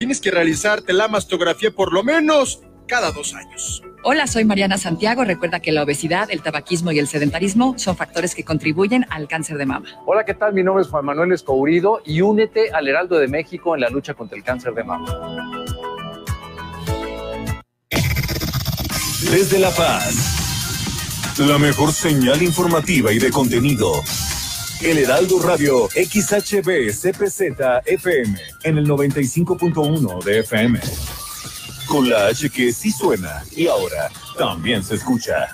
Tienes que realizarte la mastografía por lo menos cada dos años. Hola, soy Mariana Santiago. Recuerda que la obesidad, el tabaquismo y el sedentarismo son factores que contribuyen al cáncer de mama. Hola, ¿qué tal? Mi nombre es Juan Manuel Escourido y únete al Heraldo de México en la lucha contra el cáncer de mama. Desde La Paz, la mejor señal informativa y de contenido. El Heraldo Radio XHB CPZ FM en el 95.1 de FM con la H que sí suena y ahora también se escucha.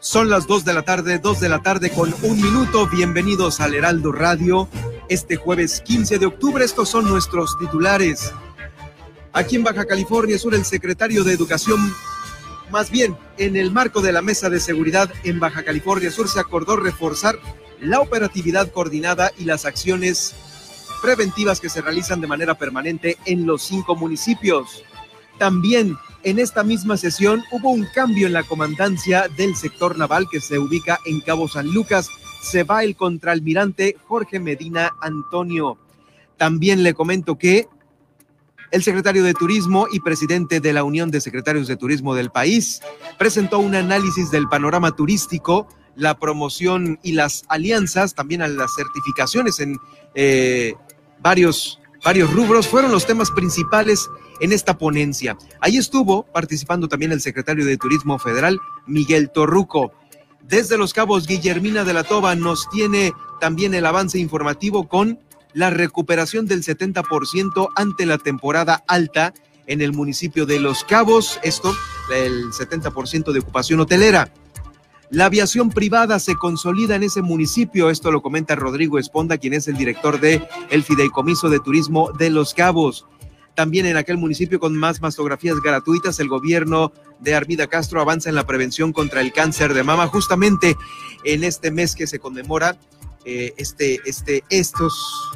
Son las 2 de la tarde, 2 de la tarde con un minuto. Bienvenidos al Heraldo Radio. Este jueves 15 de octubre, estos son nuestros titulares. Aquí en Baja California Sur, el secretario de Educación más bien, en el marco de la Mesa de Seguridad en Baja California Sur se acordó reforzar la operatividad coordinada y las acciones preventivas que se realizan de manera permanente en los cinco municipios. También en esta misma sesión hubo un cambio en la comandancia del sector naval que se ubica en Cabo San Lucas. Se va el contraalmirante Jorge Medina Antonio. También le comento que el secretario de Turismo y presidente de la Unión de Secretarios de Turismo del país presentó un análisis del panorama turístico, la promoción y las alianzas, también a las certificaciones en eh, varios, varios rubros, fueron los temas principales en esta ponencia. Ahí estuvo participando también el secretario de Turismo Federal, Miguel Torruco. Desde Los Cabos, Guillermina de la Toba nos tiene también el avance informativo con la recuperación del 70% ante la temporada alta en el municipio de Los Cabos, esto, el 70% de ocupación hotelera. La aviación privada se consolida en ese municipio, esto lo comenta Rodrigo Esponda, quien es el director de el Fideicomiso de Turismo de Los Cabos. También en aquel municipio con más mastografías gratuitas, el gobierno de Armida Castro avanza en la prevención contra el cáncer de mama, justamente en este mes que se conmemora eh, este, este, estos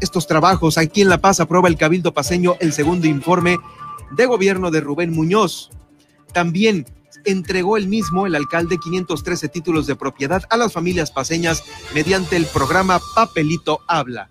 estos trabajos. Aquí en La Paz aprueba el Cabildo Paseño el segundo informe de gobierno de Rubén Muñoz. También entregó el mismo, el alcalde, 513 títulos de propiedad a las familias paseñas mediante el programa Papelito Habla.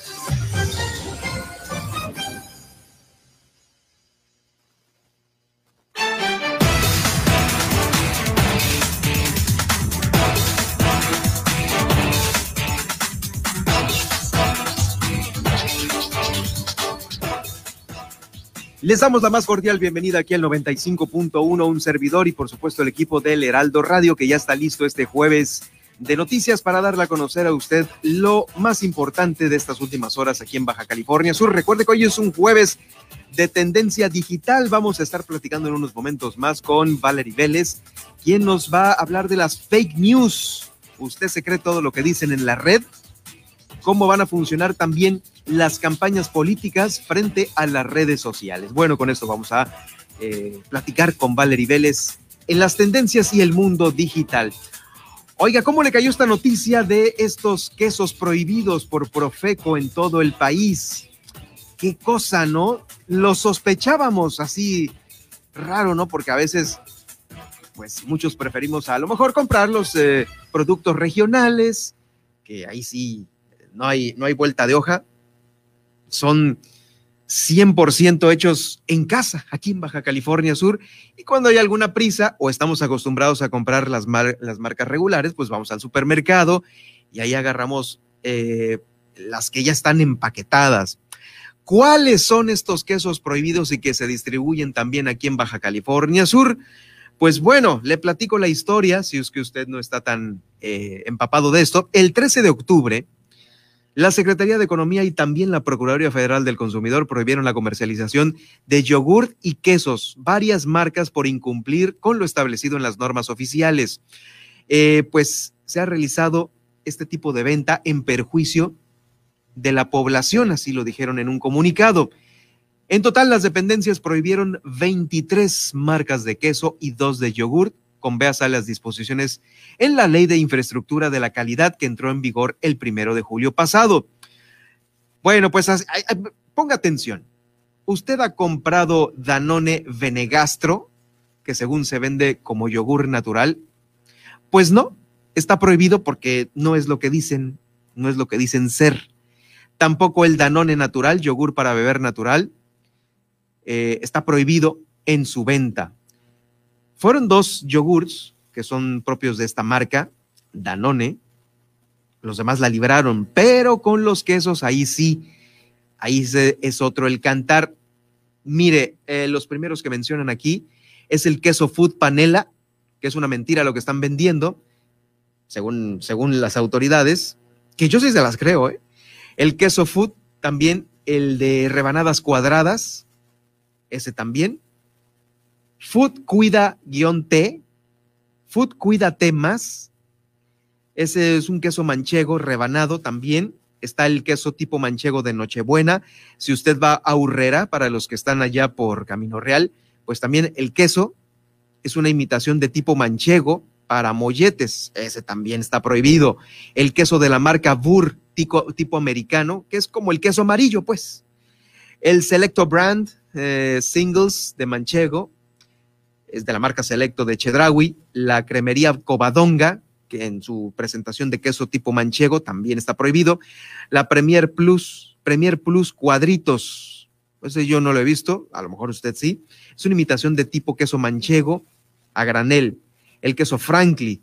Les damos la más cordial bienvenida aquí al 95.1, un servidor y por supuesto el equipo del Heraldo Radio que ya está listo este jueves de noticias para darle a conocer a usted lo más importante de estas últimas horas aquí en Baja California Sur. Recuerde que hoy es un jueves de tendencia digital. Vamos a estar platicando en unos momentos más con Valerie Vélez, quien nos va a hablar de las fake news. ¿Usted se cree todo lo que dicen en la red? ¿Cómo van a funcionar también las campañas políticas frente a las redes sociales. Bueno, con esto vamos a eh, platicar con Valerie Vélez en las tendencias y el mundo digital. Oiga, ¿cómo le cayó esta noticia de estos quesos prohibidos por Profeco en todo el país? Qué cosa, ¿no? Lo sospechábamos así raro, ¿no? Porque a veces, pues muchos preferimos a lo mejor comprar los eh, productos regionales, que ahí sí no hay, no hay vuelta de hoja, son 100% hechos en casa, aquí en Baja California Sur. Y cuando hay alguna prisa o estamos acostumbrados a comprar las, las marcas regulares, pues vamos al supermercado y ahí agarramos eh, las que ya están empaquetadas. ¿Cuáles son estos quesos prohibidos y que se distribuyen también aquí en Baja California Sur? Pues bueno, le platico la historia, si es que usted no está tan eh, empapado de esto. El 13 de octubre, la Secretaría de Economía y también la Procuraduría Federal del Consumidor prohibieron la comercialización de yogurt y quesos, varias marcas por incumplir con lo establecido en las normas oficiales. eh, pues se ha realizado este tipo de venta en perjuicio de la población, así lo dijeron en un comunicado. En total, las dependencias prohibieron 23 marcas de queso y dos de yogurt, con veas a las disposiciones en la Ley de Infraestructura de la Calidad que entró en vigor el primero de julio pasado. Bueno, pues ponga atención. ¿Usted ha comprado Danone Venegastro, que según se vende como yogur natural? Pues no, está prohibido porque no es lo que dicen, no es lo que dicen ser. Tampoco el Danone natural, yogur para beber natural, eh, está prohibido en su venta. Fueron dos yogurts que son propios de esta marca, Danone. Los demás la libraron, pero con los quesos ahí sí, ahí es otro el cantar. Mire, eh, los primeros que mencionan aquí es el queso Food Panela, que es una mentira lo que están vendiendo, según, según las autoridades, que yo sí se las creo, ¿eh? El queso Food, también el de rebanadas cuadradas, ese también. Food Cuida-T, Food Cuídate Más, ese es un queso manchego rebanado también. Está el queso tipo manchego de Nochebuena. Si usted va a Urrera, para los que están allá por Camino Real, pues también el queso es una imitación de tipo manchego para molletes. Ese también está prohibido. El queso de la marca Burr, tipo, tipo americano, que es como el queso amarillo, pues. El Selecto Brand eh, Singles de manchego, es de la marca Selecto de Chedraui. La cremería Covadonga, que en su presentación de queso tipo manchego también está prohibido. La Premier Plus, Premier Plus Cuadritos, pues yo no lo he visto, a lo mejor usted sí. Es una imitación de tipo queso manchego a granel. El queso Frankly,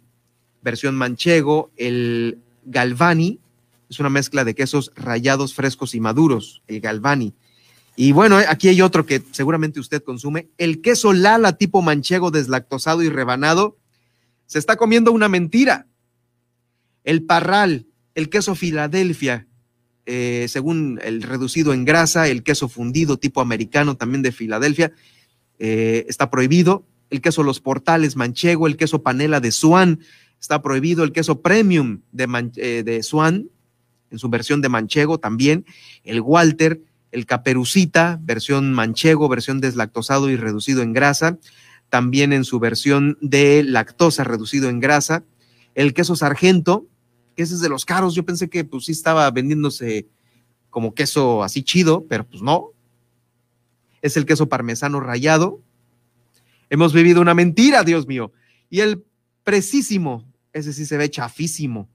versión manchego. El Galvani, es una mezcla de quesos rayados, frescos y maduros. El Galvani. Y bueno, aquí hay otro que seguramente usted consume. El queso Lala tipo manchego deslactosado y rebanado. Se está comiendo una mentira. El parral, el queso Filadelfia, eh, según el reducido en grasa, el queso fundido tipo americano también de Filadelfia, eh, está prohibido. El queso Los Portales manchego, el queso panela de Swan, está prohibido. El queso premium de, eh, de Swan, en su versión de manchego también. El Walter, el Caperucita, versión manchego, versión deslactosado y reducido en grasa. También en su versión de lactosa reducido en grasa. El queso Sargento, que ese es de los caros. Yo pensé que pues sí estaba vendiéndose como queso así chido, pero pues no. Es el queso parmesano rayado. Hemos vivido una mentira, Dios mío. Y el precisísimo, ese sí se ve chafísimo.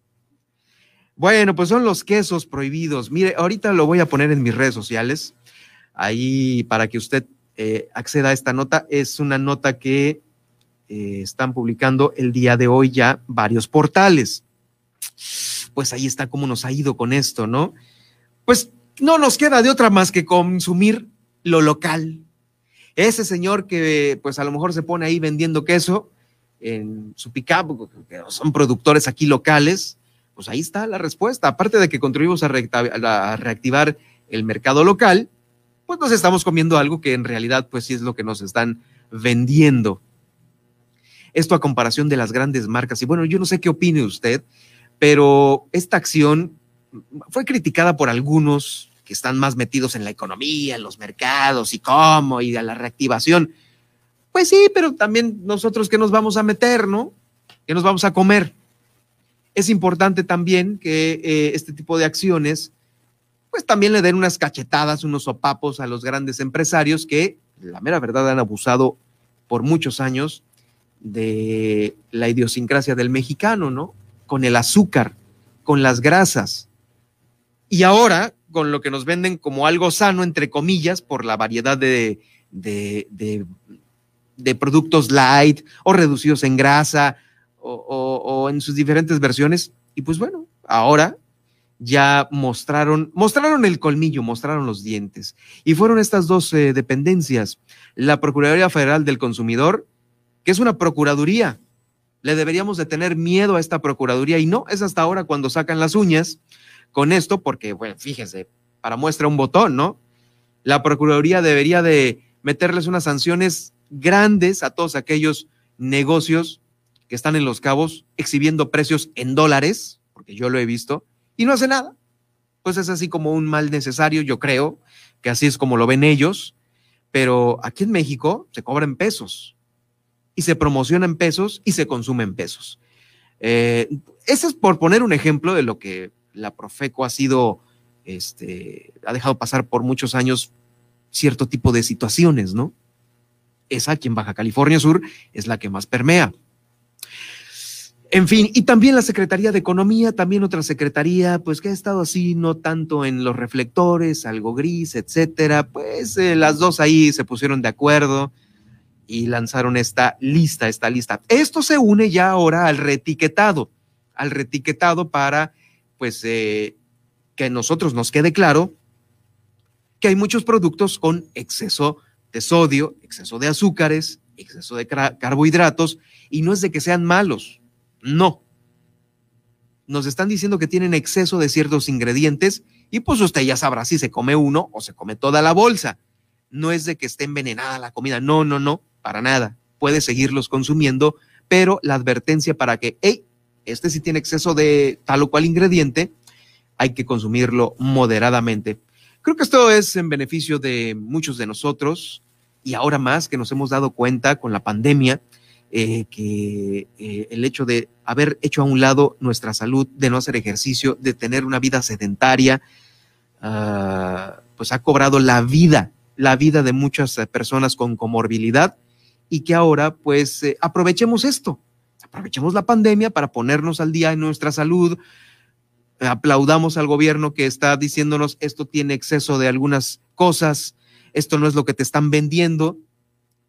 Bueno, pues son los quesos prohibidos. Mire, ahorita lo voy a poner en mis redes sociales, ahí para que usted eh, acceda a esta nota. Es una nota que eh, están publicando el día de hoy ya varios portales pues ahí está cómo nos ha ido con esto, ¿no? Pues no nos queda de otra más que consumir lo local. Ese señor que pues a lo mejor se pone ahí vendiendo queso en su pickup, que son productores aquí locales, pues ahí está la respuesta. Aparte de que contribuimos a, reactivar el mercado local, pues nos estamos comiendo algo que en realidad pues sí es lo que nos están vendiendo. Esto a comparación de las grandes marcas. Y bueno, yo no sé qué opine usted, pero esta acción fue criticada por algunos que están más metidos en la economía, en los mercados y cómo, y a la reactivación. Pues sí, pero también nosotros que nos vamos a meter, ¿no? ¿Qué nos vamos a comer? Es importante también que eh, este tipo de acciones, pues también le den unas cachetadas, unos sopapos a los grandes empresarios que, la mera verdad, han abusado por muchos años de la idiosincrasia del mexicano, ¿no? con el azúcar, con las grasas. Y ahora con lo que nos venden como algo sano, entre comillas, por la variedad de, de, productos light o reducidos en grasa o, en sus diferentes versiones. Y pues bueno, ahora ya mostraron, mostraron el colmillo, mostraron los dientes. Y fueron estas dos eh, dependencias, la Procuraduría Federal del Consumidor, que es una procuraduría, le deberíamos de tener miedo a esta Procuraduría y no es hasta ahora cuando sacan las uñas con esto, porque, bueno, fíjese, para muestra un botón, ¿no? La Procuraduría debería de meterles unas sanciones grandes a todos aquellos negocios que están en Los Cabos exhibiendo precios en dólares, porque yo lo he visto, y no hace nada. Pues es así como un mal necesario, yo creo, que así es como lo ven ellos, pero aquí en México se cobra en pesos y se promociona en pesos y se consume en pesos. Eh, ese es por poner un ejemplo de lo que la Profeco ha sido, este, ha dejado pasar por muchos años cierto tipo de situaciones, ¿no? Esa aquí en Baja California Sur es la que más permea. En fin, y también la Secretaría de Economía, también otra secretaría, pues que ha estado así, no tanto en los reflectores, algo gris, etcétera. Pues eh, las dos ahí se pusieron de acuerdo y lanzaron esta lista, esta lista. Esto se une ya ahora al retiquetado, al retiquetado para, pues, eh, que a nosotros nos quede claro que hay muchos productos con exceso de sodio, exceso de azúcares, exceso de carbohidratos, y no es de que sean malos no. Nos están diciendo que tienen exceso de ciertos ingredientes y pues usted ya sabrá si se come uno o se come toda la bolsa. No es de que esté envenenada la comida, no, no, no, para nada. Puede seguirlos consumiendo, pero la advertencia para que, hey, este sí tiene exceso de tal o cual ingrediente, hay que consumirlo moderadamente. Creo que esto es en beneficio de muchos de nosotros y ahora más que nos hemos dado cuenta con la pandemia eh, que eh, el hecho de haber hecho a un lado nuestra salud, de no hacer ejercicio, de tener una vida sedentaria, ah, pues ha cobrado la vida, la vida de muchas personas con comorbilidad y que ahora pues eh, aprovechemos esto, aprovechemos la pandemia para ponernos al día en nuestra salud, aplaudamos al gobierno que está diciéndonos esto tiene exceso de algunas cosas, esto no es lo que te están vendiendo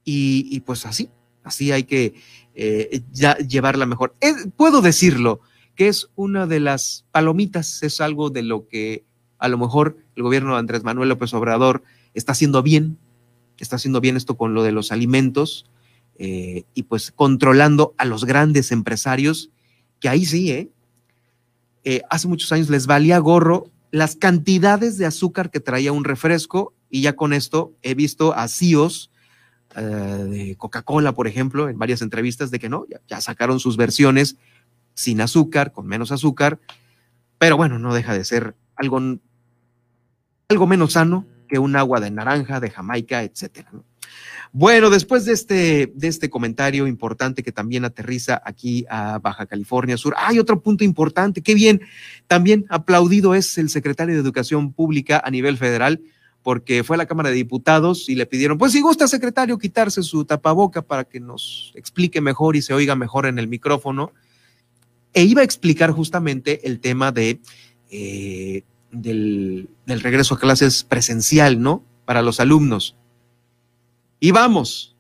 y pues así, Así hay que eh, llevarla mejor. puedo decirlo, que es una de las palomitas, es algo de lo que a lo mejor el gobierno de Andrés Manuel López Obrador está haciendo bien, está haciendo bien esto con lo de los alimentos eh, y pues controlando a los grandes empresarios, que ahí sí, ¿eh? ¿eh? hace muchos años les valía gorro las cantidades de azúcar que traía un refresco y ya con esto he visto a CEOs eh, de Coca-Cola, por ejemplo, en varias entrevistas de que no, ya, sacaron sus versiones sin azúcar, con menos azúcar, pero bueno, no deja de ser algo, algo menos sano que un agua de naranja, de Jamaica, etcétera. Bueno, después de este, de este comentario importante que también aterriza aquí a Baja California Sur, hay otro punto importante, qué bien, también aplaudido es el secretario de Educación Pública a nivel federal, porque fue a la Cámara de Diputados y le pidieron, pues si gusta, secretario, quitarse su tapaboca para que nos explique mejor y se oiga mejor en el micrófono. E iba a explicar justamente el tema de, eh, del, regreso a clases presencial, ¿no? Para los alumnos. Y vamos,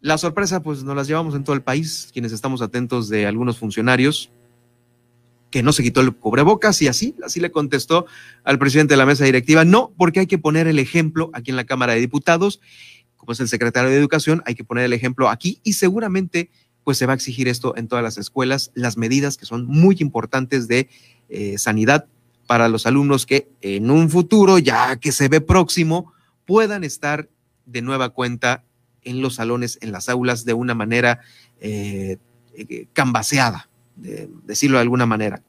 la sorpresa, pues nos las llevamos en todo el país, quienes estamos atentos de algunos funcionarios, que no se quitó el cubrebocas y así, así le contestó al presidente de la mesa directiva, no, porque hay que poner el ejemplo aquí en la Cámara de Diputados, como es el secretario de Educación, hay que poner el ejemplo aquí y seguramente pues se va a exigir esto en todas las escuelas, las medidas que son muy importantes de eh, sanidad para los alumnos que en un futuro, ya que se ve próximo, puedan estar de nueva cuenta en los salones, en las aulas, de una manera eh, eh cambaseada, de decirlo de alguna manera.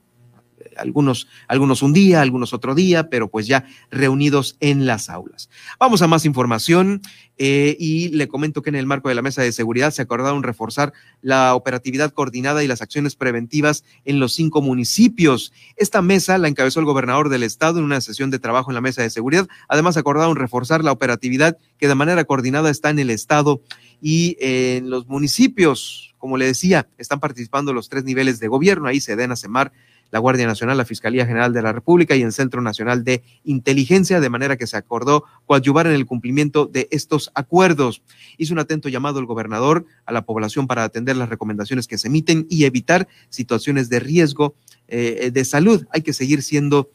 Algunos, algunos un día, algunos otro día, pero pues ya reunidos en las aulas. Vamos a más información eh, y le comento que en el marco de la mesa de seguridad se acordaron reforzar la operatividad coordinada y las acciones preventivas en los cinco municipios. Esta mesa la encabezó el gobernador del estado en una sesión de trabajo en la mesa de seguridad. Además, acordaron reforzar la operatividad que de manera coordinada está en el estado y en los municipios como le decía, están participando los tres niveles de gobierno, ahí Sedena, Semar, la Guardia Nacional, la Fiscalía General de la República y el Centro Nacional de Inteligencia, de manera que se acordó coadyuvar en el cumplimiento de estos acuerdos. Hizo un atento llamado el gobernador a la población para atender las recomendaciones que se emiten y evitar situaciones de riesgo eh, de salud. Hay que seguir siendo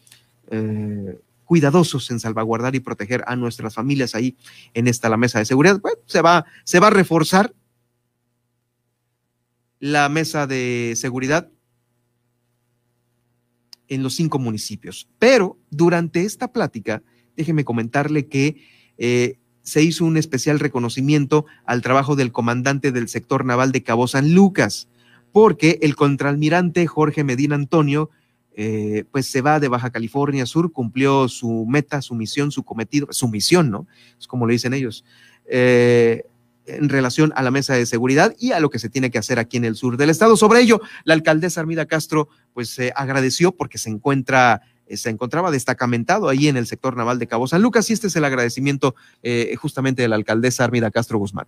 eh, cuidadosos en salvaguardar y proteger a nuestras familias ahí en esta la mesa de seguridad. Se va, se va a reforzar la mesa de seguridad en los cinco municipios. Pero durante esta plática, déjeme comentarle que eh, se hizo un especial reconocimiento al trabajo del comandante del sector naval de Cabo San Lucas, porque el contraalmirante Jorge Medina Antonio eh, pues se va de Baja California Sur, cumplió su meta, su misión, su cometido, su misión, ¿no? Es como le dicen ellos. Eh, en relación a la mesa de seguridad y a lo que se tiene que hacer aquí en el sur del estado. Sobre ello, la alcaldesa Armida Castro pues se agradeció porque se encuentra eh, se encontraba destacamentado ahí en el sector naval de Cabo San Lucas y este es el agradecimiento eh, justamente de la alcaldesa Armida Castro Guzmán.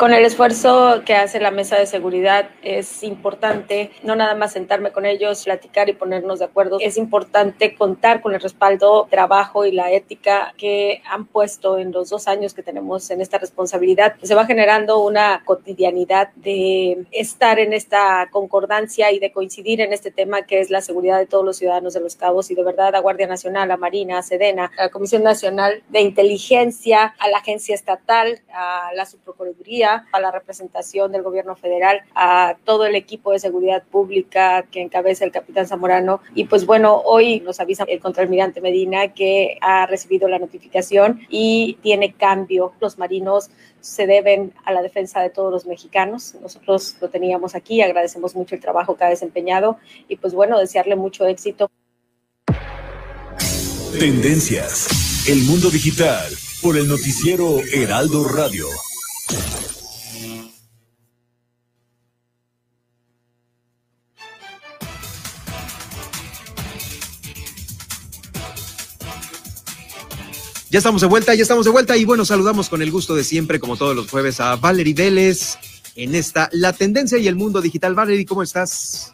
Con el esfuerzo que hace la mesa de seguridad es importante no nada más sentarme con ellos, platicar y ponernos de acuerdo. Es importante contar con el respaldo, trabajo y la ética que han puesto en los dos años que tenemos en esta responsabilidad. Se va generando una cotidianidad de estar en esta concordancia y de coincidir en este tema que es la seguridad de todos los ciudadanos de los cabos y de verdad a Guardia Nacional, a Marina, a Sedena, a la Comisión Nacional de Inteligencia, a la Agencia Estatal, a la Subprocuraduría a la representación del gobierno federal, a todo el equipo de seguridad pública que encabeza el capitán Zamorano. Y pues bueno, hoy nos avisa el contraalmirante Medina que ha recibido la notificación y tiene cambio. Los marinos se deben a la defensa de todos los mexicanos. Nosotros lo teníamos aquí, agradecemos mucho el trabajo que ha desempeñado y pues bueno, desearle mucho éxito. Tendencias. El mundo digital por el noticiero Heraldo Radio. Ya estamos de vuelta, ya estamos de vuelta y bueno, saludamos con el gusto de siempre, como todos los jueves, a Valerie Vélez en esta La Tendencia y el Mundo Digital. Valerie, ¿cómo estás?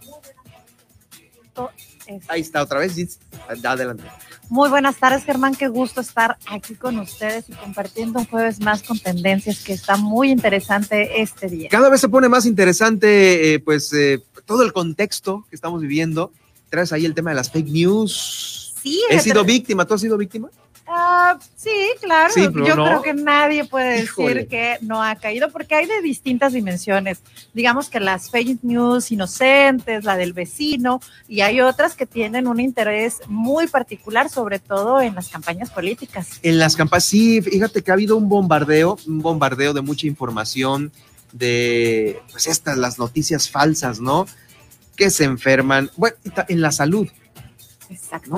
Ahí está otra vez, adelante. Muy buenas tardes, Germán. Qué gusto estar aquí con ustedes y compartiendo un jueves más con tendencias que está muy interesante este día. Cada vez se pone más interesante, eh, pues, eh, todo el contexto que estamos viviendo. Traes ahí el tema de las fake news. Sí, he sido víctima. ¿Tú has sido víctima? Ah, sí, claro. Yo creo que nadie puede decir que no ha caído porque hay de distintas dimensiones. Digamos que las fake news inocentes, la del vecino, y hay otras que tienen un interés muy particular, sobre todo en las campañas políticas. En las campañas, sí, fíjate que ha habido un bombardeo, un bombardeo de mucha información de, pues estas, las noticias falsas, ¿no? Que se enferman, bueno, en la salud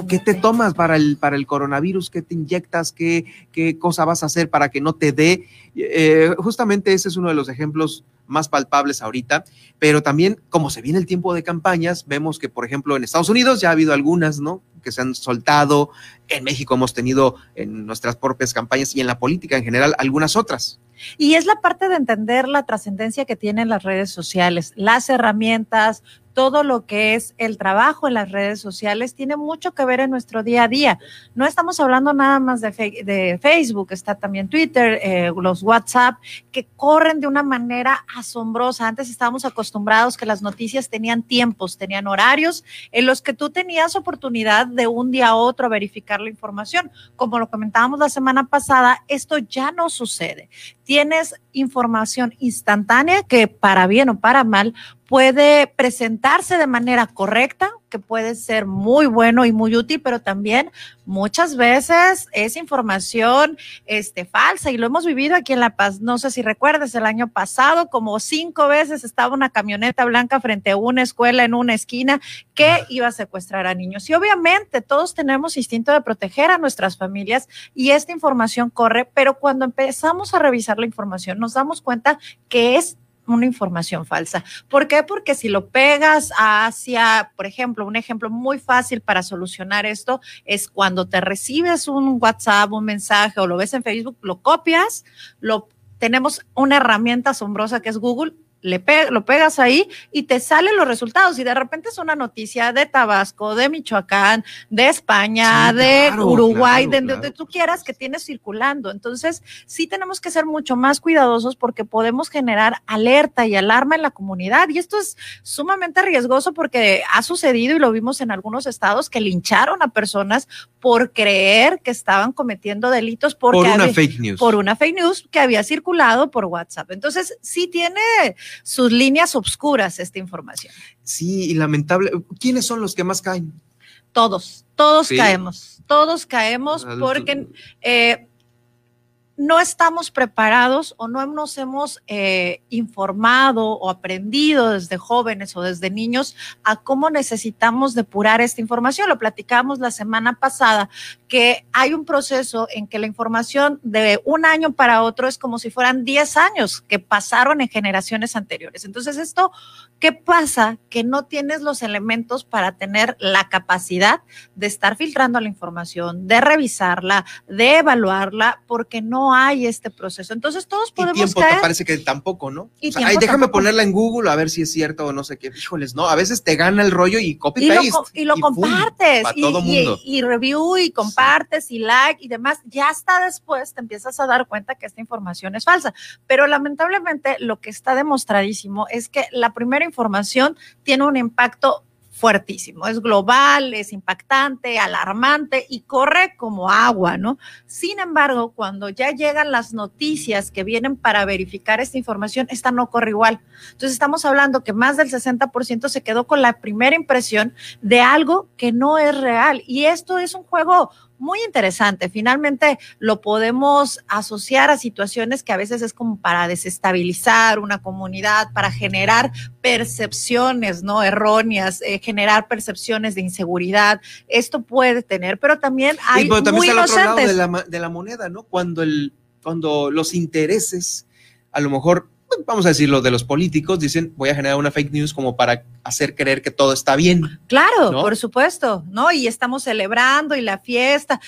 ¿Qué te tomas para el, para el coronavirus? ¿Qué te inyectas? ¿Qué, qué cosa vas a hacer para que no te dé? Eh, justamente ese es uno de los ejemplos más palpables ahorita, pero también como se viene el tiempo de campañas, vemos que, por ejemplo, en Estados Unidos ya ha habido algunas, ¿no? Que se han soltado, en México hemos tenido en nuestras propias campañas y en la política en general algunas otras. Y es la parte de entender la trascendencia que tienen las redes sociales, las herramientas, todo lo que es el trabajo en las redes sociales tiene mucho que ver en nuestro día a día. No estamos hablando nada más de, Facebook, está también Twitter, eh, los WhatsApp, que corren de una manera asombrosa. Antes estábamos acostumbrados que las noticias tenían tiempos, tenían horarios en los que tú tenías oportunidad de un día a otro verificar la información. Como lo comentábamos la semana pasada, esto ya no sucede. Tienes información instantánea que para bien o para mal puede presentarse de manera correcta, que puede ser muy bueno y muy útil, pero también muchas veces es información este, falsa y lo hemos vivido aquí en La Paz. No sé si recuerdas, el año pasado como cinco veces estaba una camioneta blanca frente a una escuela en una esquina que iba a secuestrar a niños. Y obviamente todos tenemos instinto de proteger a nuestras familias y esta información corre, pero cuando empezamos a revisar la información nos damos cuenta que es una información falsa. ¿Por qué? Porque si lo pegas hacia, por ejemplo, un ejemplo muy fácil para solucionar esto es cuando te recibes un WhatsApp, un mensaje o lo ves en Facebook, lo copias, lo tenemos una herramienta asombrosa que es Google le lo pegas ahí y te salen los resultados y de repente es una noticia de Tabasco, de Michoacán, de España, de Uruguay, de donde tú quieras que tienes circulando. Entonces, sí tenemos que ser mucho más cuidadosos porque podemos generar alerta y alarma en la comunidad y esto es sumamente riesgoso porque ha sucedido y lo vimos en algunos estados que lincharon a personas por creer que estaban cometiendo delitos por una fake news. Por una fake news que había circulado por WhatsApp. Entonces, sí tiene sus líneas obscuras esta información. Sí, y lamentable. ¿Quiénes son los que más caen? Todos, todos caemos, todos caemos porque eh, no estamos preparados o no nos hemos eh, informado o aprendido desde jóvenes o desde niños a cómo necesitamos depurar esta información. Lo platicamos la semana pasada, que hay un proceso en que la información de un año para otro es como si fueran 10 años que pasaron en generaciones anteriores. Entonces, esto, ¿qué pasa? Que no tienes los elementos para tener la capacidad de estar filtrando la información, de revisarla, de evaluarla, porque no hay este proceso. Entonces todos podemos y tiempo caer. te parece que tampoco, ¿no? Y O sea, tiempo ay, déjame tampoco. ponerla en Google a ver si es cierto o no sé qué. Híjoles, no, a veces te gana el rollo y copy y lo, paste. co- y lo compartes pa' y, todo y- mundo. y review y compartes y like y demás, ya hasta después te empiezas a dar cuenta que esta información es falsa. Pero lamentablemente lo que está demostradísimo es que la primera información tiene un impacto fuertísimo, es global, es impactante, alarmante y corre como agua, ¿no? Sin embargo, cuando ya llegan las noticias que vienen para verificar esta información, esta no corre igual. Entonces estamos hablando que más del 60% se quedó con la primera impresión de algo que no es real. Y esto es un juego muy interesante. Finalmente lo podemos asociar a situaciones que a veces es como para desestabilizar una comunidad, para generar percepciones no erróneas, eh, generar percepciones de inseguridad. Esto puede tener, pero también hay Sí, pero también muy está el otro lado de la, ma- de la moneda, ¿no? Cuando, el, cuando los intereses, a lo mejor, vamos a decirlo, de los políticos, dicen, voy a generar una fake news como para hacer creer que todo está bien. Claro, ¿no? por supuesto, ¿no? Y estamos celebrando y la fiesta.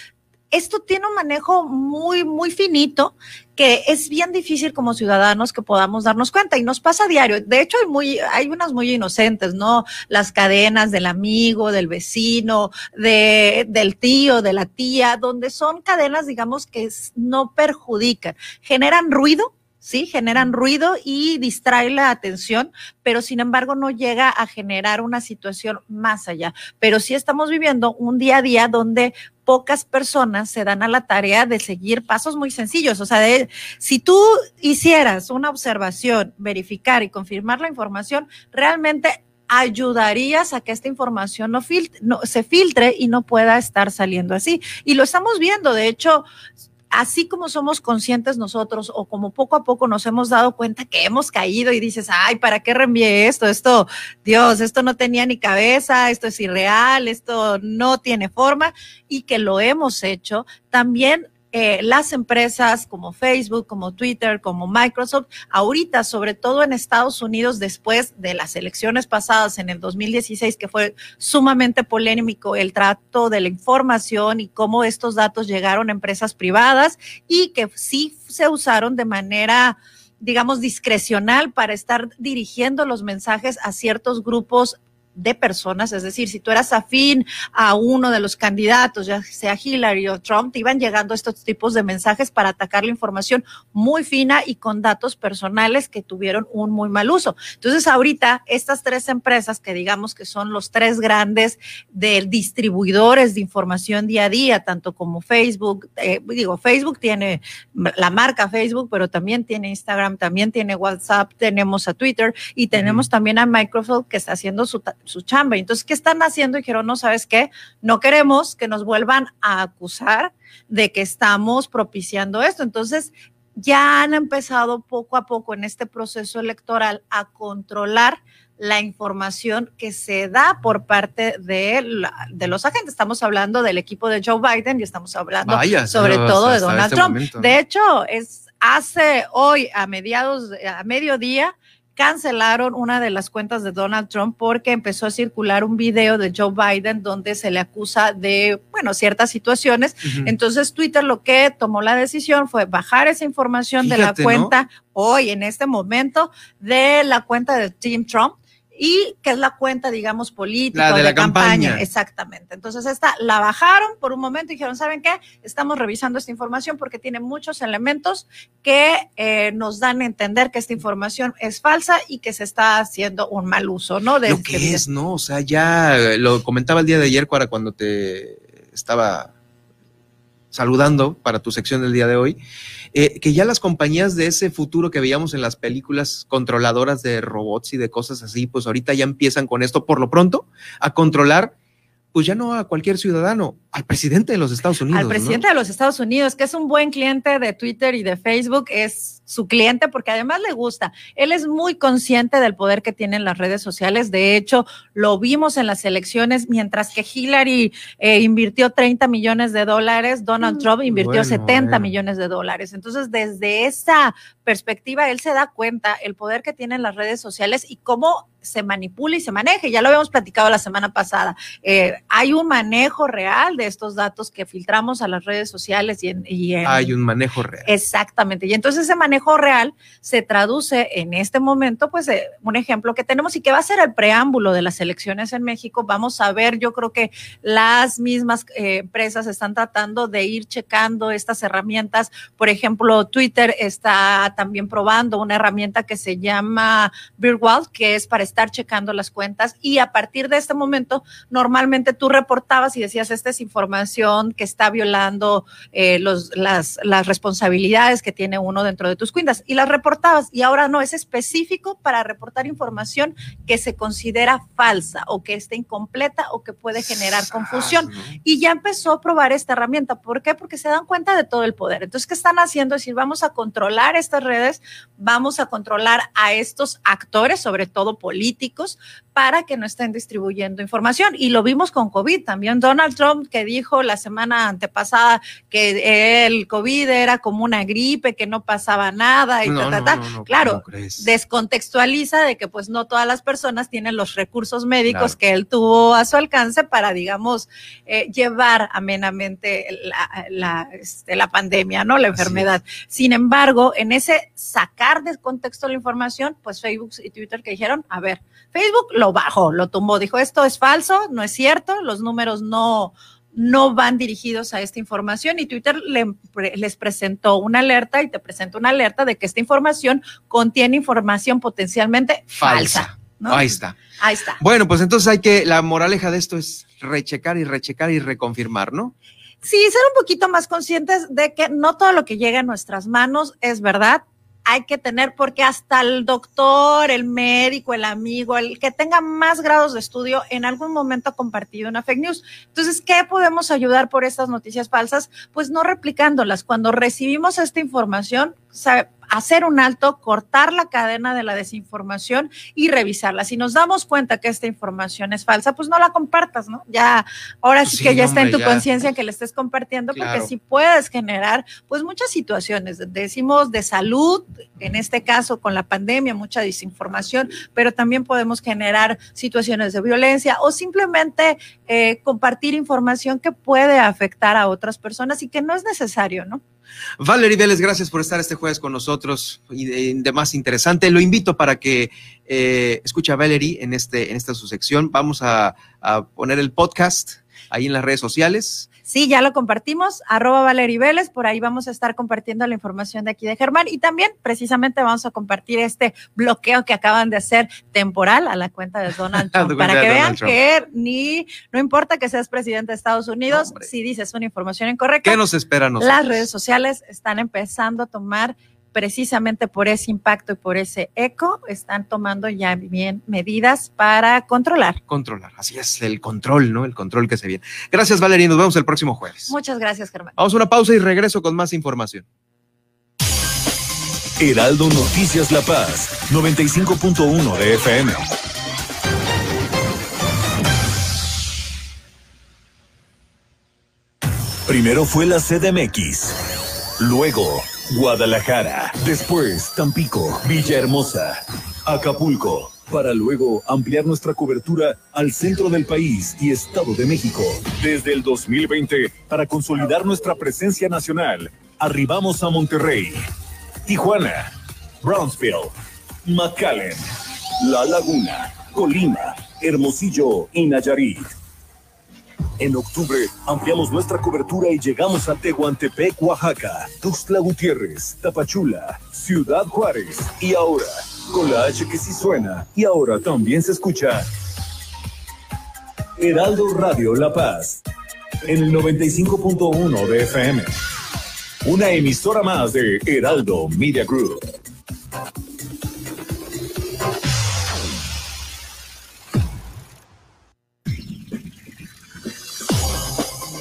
Esto tiene un manejo muy, muy finito que es bien difícil como ciudadanos que podamos darnos cuenta y nos pasa a diario. De hecho, hay, muy, hay unas muy inocentes, ¿no? Las cadenas del amigo, del vecino, de, del tío, de la tía, donde son cadenas, digamos, que no perjudican, generan ruido. Sí, generan ruido y distraen la atención, pero sin embargo no llega a generar una situación más allá. Pero sí estamos viviendo un día a día donde pocas personas se dan a la tarea de seguir pasos muy sencillos. O sea, de, si tú hicieras una observación, verificar y confirmar la información, realmente ayudarías a que esta información no, fil- no se filtre y no pueda estar saliendo así. Y lo estamos viendo, de hecho, así como somos conscientes nosotros o como poco a poco nos hemos dado cuenta que hemos caído y dices, ay, ¿para qué reenvié esto? Esto, Dios, esto no tenía ni cabeza, esto es irreal, esto no tiene forma y que lo hemos hecho, también eh, las empresas como Facebook, como Twitter, como Microsoft, ahorita, sobre todo en Estados Unidos, después de las elecciones pasadas en el 2016, que fue sumamente polémico el trato de la información y cómo estos datos llegaron a empresas privadas y que sí se usaron de manera digamos, discrecional para estar dirigiendo los mensajes a ciertos grupos de personas, es decir, si tú eras afín a uno de los candidatos, ya sea Hillary o Trump, te iban llegando estos tipos de mensajes para atacar la información muy fina y con datos personales que tuvieron un muy mal uso. Entonces, ahorita estas tres empresas que digamos que son los tres grandes de distribuidores de información día a día, tanto como Facebook, eh, digo, Facebook tiene la marca Facebook, pero también tiene Instagram, también tiene WhatsApp, tenemos a Twitter y tenemos también a Microsoft que está haciendo su, su chamba. Entonces, ¿qué están haciendo? Dijeron, no, ¿sabes qué? No queremos que nos vuelvan a acusar de que estamos propiciando esto. Entonces, ya han empezado poco a poco en este proceso electoral a controlar la información que se da por parte de, la- de los agentes. Estamos hablando del equipo de Joe Biden y estamos hablando Vaya, sobre todo de Donald este Trump. De hecho, es hace hoy a mediados, a mediodía, cancelaron una de las cuentas de Donald Trump porque empezó a circular un video de Joe Biden donde se le acusa de, bueno, ciertas situaciones. Entonces Twitter lo que tomó la decisión fue bajar esa información de la cuenta hoy, en este momento, de la cuenta de Team Trump y que es la cuenta, digamos, política La de la campaña. Exactamente. Entonces, esta la bajaron por un momento y dijeron, ¿saben qué? Estamos revisando esta información porque tiene muchos elementos que eh, nos dan a entender que esta información es falsa y que se está haciendo un mal uso, ¿no? De lo este que video. es, ¿no? O sea, ya lo comentaba el día de ayer para cuando te estaba saludando para tu sección del día de hoy, eh, que ya las compañías de ese futuro que veíamos en las películas controladoras de robots y de cosas así, pues ahorita ya empiezan con esto por lo pronto a controlar pues ya no a cualquier ciudadano, al presidente de los Estados Unidos. Al presidente de los Estados Unidos, que es un buen cliente de Twitter y de Facebook, es su cliente porque además le gusta. Él es muy consciente del poder que tienen las redes sociales. De hecho, lo vimos en las elecciones, mientras que Hillary eh, invirtió 30 millones de dólares, Donald mm, Trump invirtió 70 millones de dólares. Entonces, desde esa perspectiva, él se da cuenta el poder que tienen las redes sociales y cómo se manipula y se maneje. Ya lo habíamos platicado la semana pasada. Eh, hay un manejo real de estos datos que filtramos a las redes sociales y en, hay un manejo real. Exactamente. Y entonces ese manejo real se traduce en este momento, pues, eh, un ejemplo que tenemos y que va a ser el preámbulo de las elecciones en México. Vamos a ver, yo creo que las mismas eh, empresas están tratando de ir checando estas herramientas. Por ejemplo, Twitter está también probando una herramienta que se llama Virtual, que es para estar checando las cuentas y a partir de este momento normalmente tú reportabas y decías esta es información que está violando eh, los, las, las responsabilidades que tiene uno dentro de tus cuentas y las reportabas y ahora no es específico para reportar información que se considera falsa o que esté incompleta o que puede generar confusión y ya empezó a probar esta herramienta. ¿Por qué? Porque se dan cuenta de todo el poder. Entonces, ¿qué están haciendo? Es decir, vamos a controlar estas redes, vamos a controlar a estos actores, sobre todo políticos, para que no estén distribuyendo información. Y lo vimos con COVID también. Donald Trump que dijo la semana antepasada que el COVID era como una gripe, que no pasaba nada y claro, descontextualiza de que pues no todas las personas tienen los recursos médicos que él tuvo a su alcance para, digamos, eh, llevar amenamente la, este, la, pandemia, ¿no? La enfermedad. Sin embargo, en ese sacar de contexto la información, pues Facebook y Twitter que dijeron, a ver, Facebook lo bajó, lo tumbó, dijo esto es falso, no es cierto, los números no, no van dirigidos a esta información y Twitter les presentó una alerta y te presenta una alerta de que esta información contiene información potencialmente falsa. Ahí está. Ahí está. Bueno, pues entonces hay que, la moraleja de esto es rechecar y rechecar y reconfirmar, ¿no? Sí, ser un poquito más conscientes de que no todo lo que llega a nuestras manos es verdad hay que tener, porque hasta el doctor, el médico, el amigo, el que tenga más grados de estudio, en algún momento ha compartido una fake news. Entonces, ¿qué podemos ayudar por estas noticias falsas? Pues no replicándolas. Cuando recibimos esta información, hacer un alto, cortar la cadena de la desinformación y revisarla. Si nos damos cuenta que esta información es falsa, pues no la compartas, ¿no? Ya, ahora sí, que ya está en tu conciencia que le estés compartiendo, porque si puedes generar, pues muchas situaciones, decimos de salud, en este caso con la pandemia, mucha desinformación, pero también podemos generar situaciones de violencia o simplemente eh, compartir información que puede afectar a otras personas y que no es necesario, ¿no? Valerie Vélez, gracias por estar este jueves con nosotros y de, más interesante. Lo invito para que eh, escuche a Valerie en, este, en esta su sección. Vamos a, a poner el podcast ahí en las redes sociales Sí, ya lo compartimos, arroba Valery Vélez, por ahí vamos a estar compartiendo la información de aquí de Germán y también precisamente vamos a compartir este bloqueo que acaban de hacer temporal a la cuenta de Donald Trump, para que vean que ni, no importa que seas presidente de Estados Unidos, si dices una información incorrecta. ¿Qué nos espera Las redes sociales están empezando a tomar precisamente por ese impacto y por ese eco, están tomando ya bien medidas para controlar. Controlar, así es, el control, ¿no? El control que se viene. Gracias, Valeria, nos vemos el próximo jueves. Muchas gracias, Germán. Vamos a una pausa y regreso con más información. Heraldo Noticias La Paz, 95.1 de FM. Primero fue la CDMX, luego Guadalajara, después Tampico, Villahermosa, Acapulco, para luego ampliar nuestra cobertura al centro del país y Estado de México. Desde el 2020, para consolidar nuestra presencia nacional, arribamos a Monterrey, Tijuana, Brownsville, McAllen, La Laguna, Colima, Hermosillo y Nayarit. En octubre ampliamos nuestra cobertura y llegamos a Tehuantepec, Oaxaca, Tuxtla Gutiérrez, Tapachula, Ciudad Juárez y ahora, con la H que sí suena y ahora también se escucha. Heraldo Radio La Paz, en el 95.1 de FM. Una emisora más de Heraldo Media Group.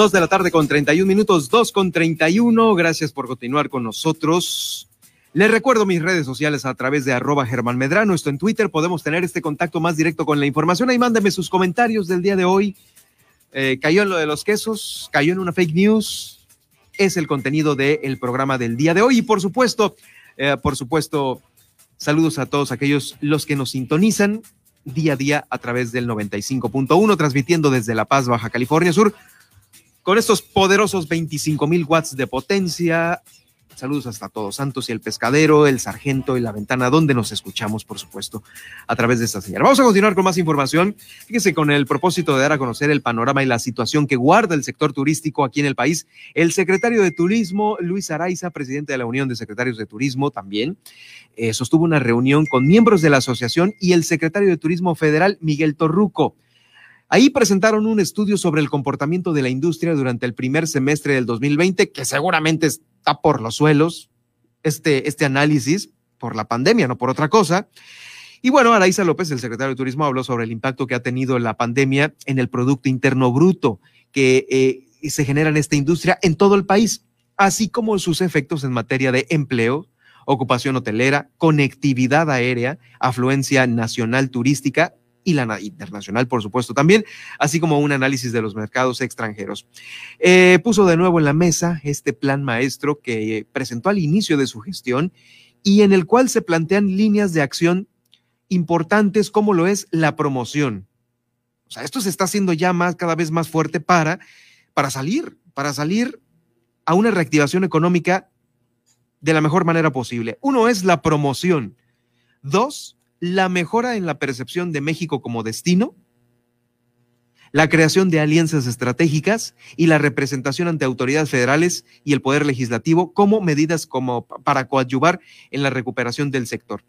Dos de la tarde con 31 minutos, dos con 31. Gracias por continuar con nosotros. Les recuerdo mis redes sociales a través de arroba Germán Medrano. Esto en Twitter. Podemos tener este contacto más directo con la información. Ahí mándeme sus comentarios del día de hoy. Eh, cayó en lo de los quesos, cayó en una fake news. Es el contenido del programa del día de hoy. Y por supuesto, eh, por supuesto, saludos a todos aquellos los que nos sintonizan día a día a través del 95.1, transmitiendo desde La Paz, Baja California Sur con estos poderosos 25 mil watts de potencia. Saludos hasta Todos Santos y el Pescadero, el Sargento y la Ventana, donde nos escuchamos, por supuesto, a través de esta señal. Vamos a continuar con más información. Fíjese, con el propósito de dar a conocer el panorama y la situación que guarda el sector turístico aquí en el país, el secretario de Turismo, Luis Araiza, presidente de la Unión de Secretarios de Turismo, también eh, sostuvo una reunión con miembros de la asociación y el secretario de Turismo Federal, Miguel Torruco. Ahí presentaron un estudio sobre el comportamiento de la industria durante el primer semestre del 2020, que seguramente está por los suelos, este, este análisis, por la pandemia, no por otra cosa. Y bueno, Araiza López, el secretario de Turismo, habló sobre el impacto que ha tenido la pandemia en el Producto Interno Bruto que eh, se genera en esta industria en todo el país, así como sus efectos en materia de empleo, ocupación hotelera, conectividad aérea, afluencia nacional turística y la internacional, por supuesto, también, así como un análisis de los mercados extranjeros. Eh, puso de nuevo en la mesa este plan maestro que presentó al inicio de su gestión y en el cual se plantean líneas de acción importantes como lo es la promoción. O sea, esto se está haciendo ya más, cada vez más fuerte para, para salir, para salir a una reactivación económica de la mejor manera posible. Uno es la promoción. Dos, la mejora en la percepción de México como destino, la creación de alianzas estratégicas y la representación ante autoridades federales y el poder legislativo como medidas como para coadyuvar en la recuperación del sector.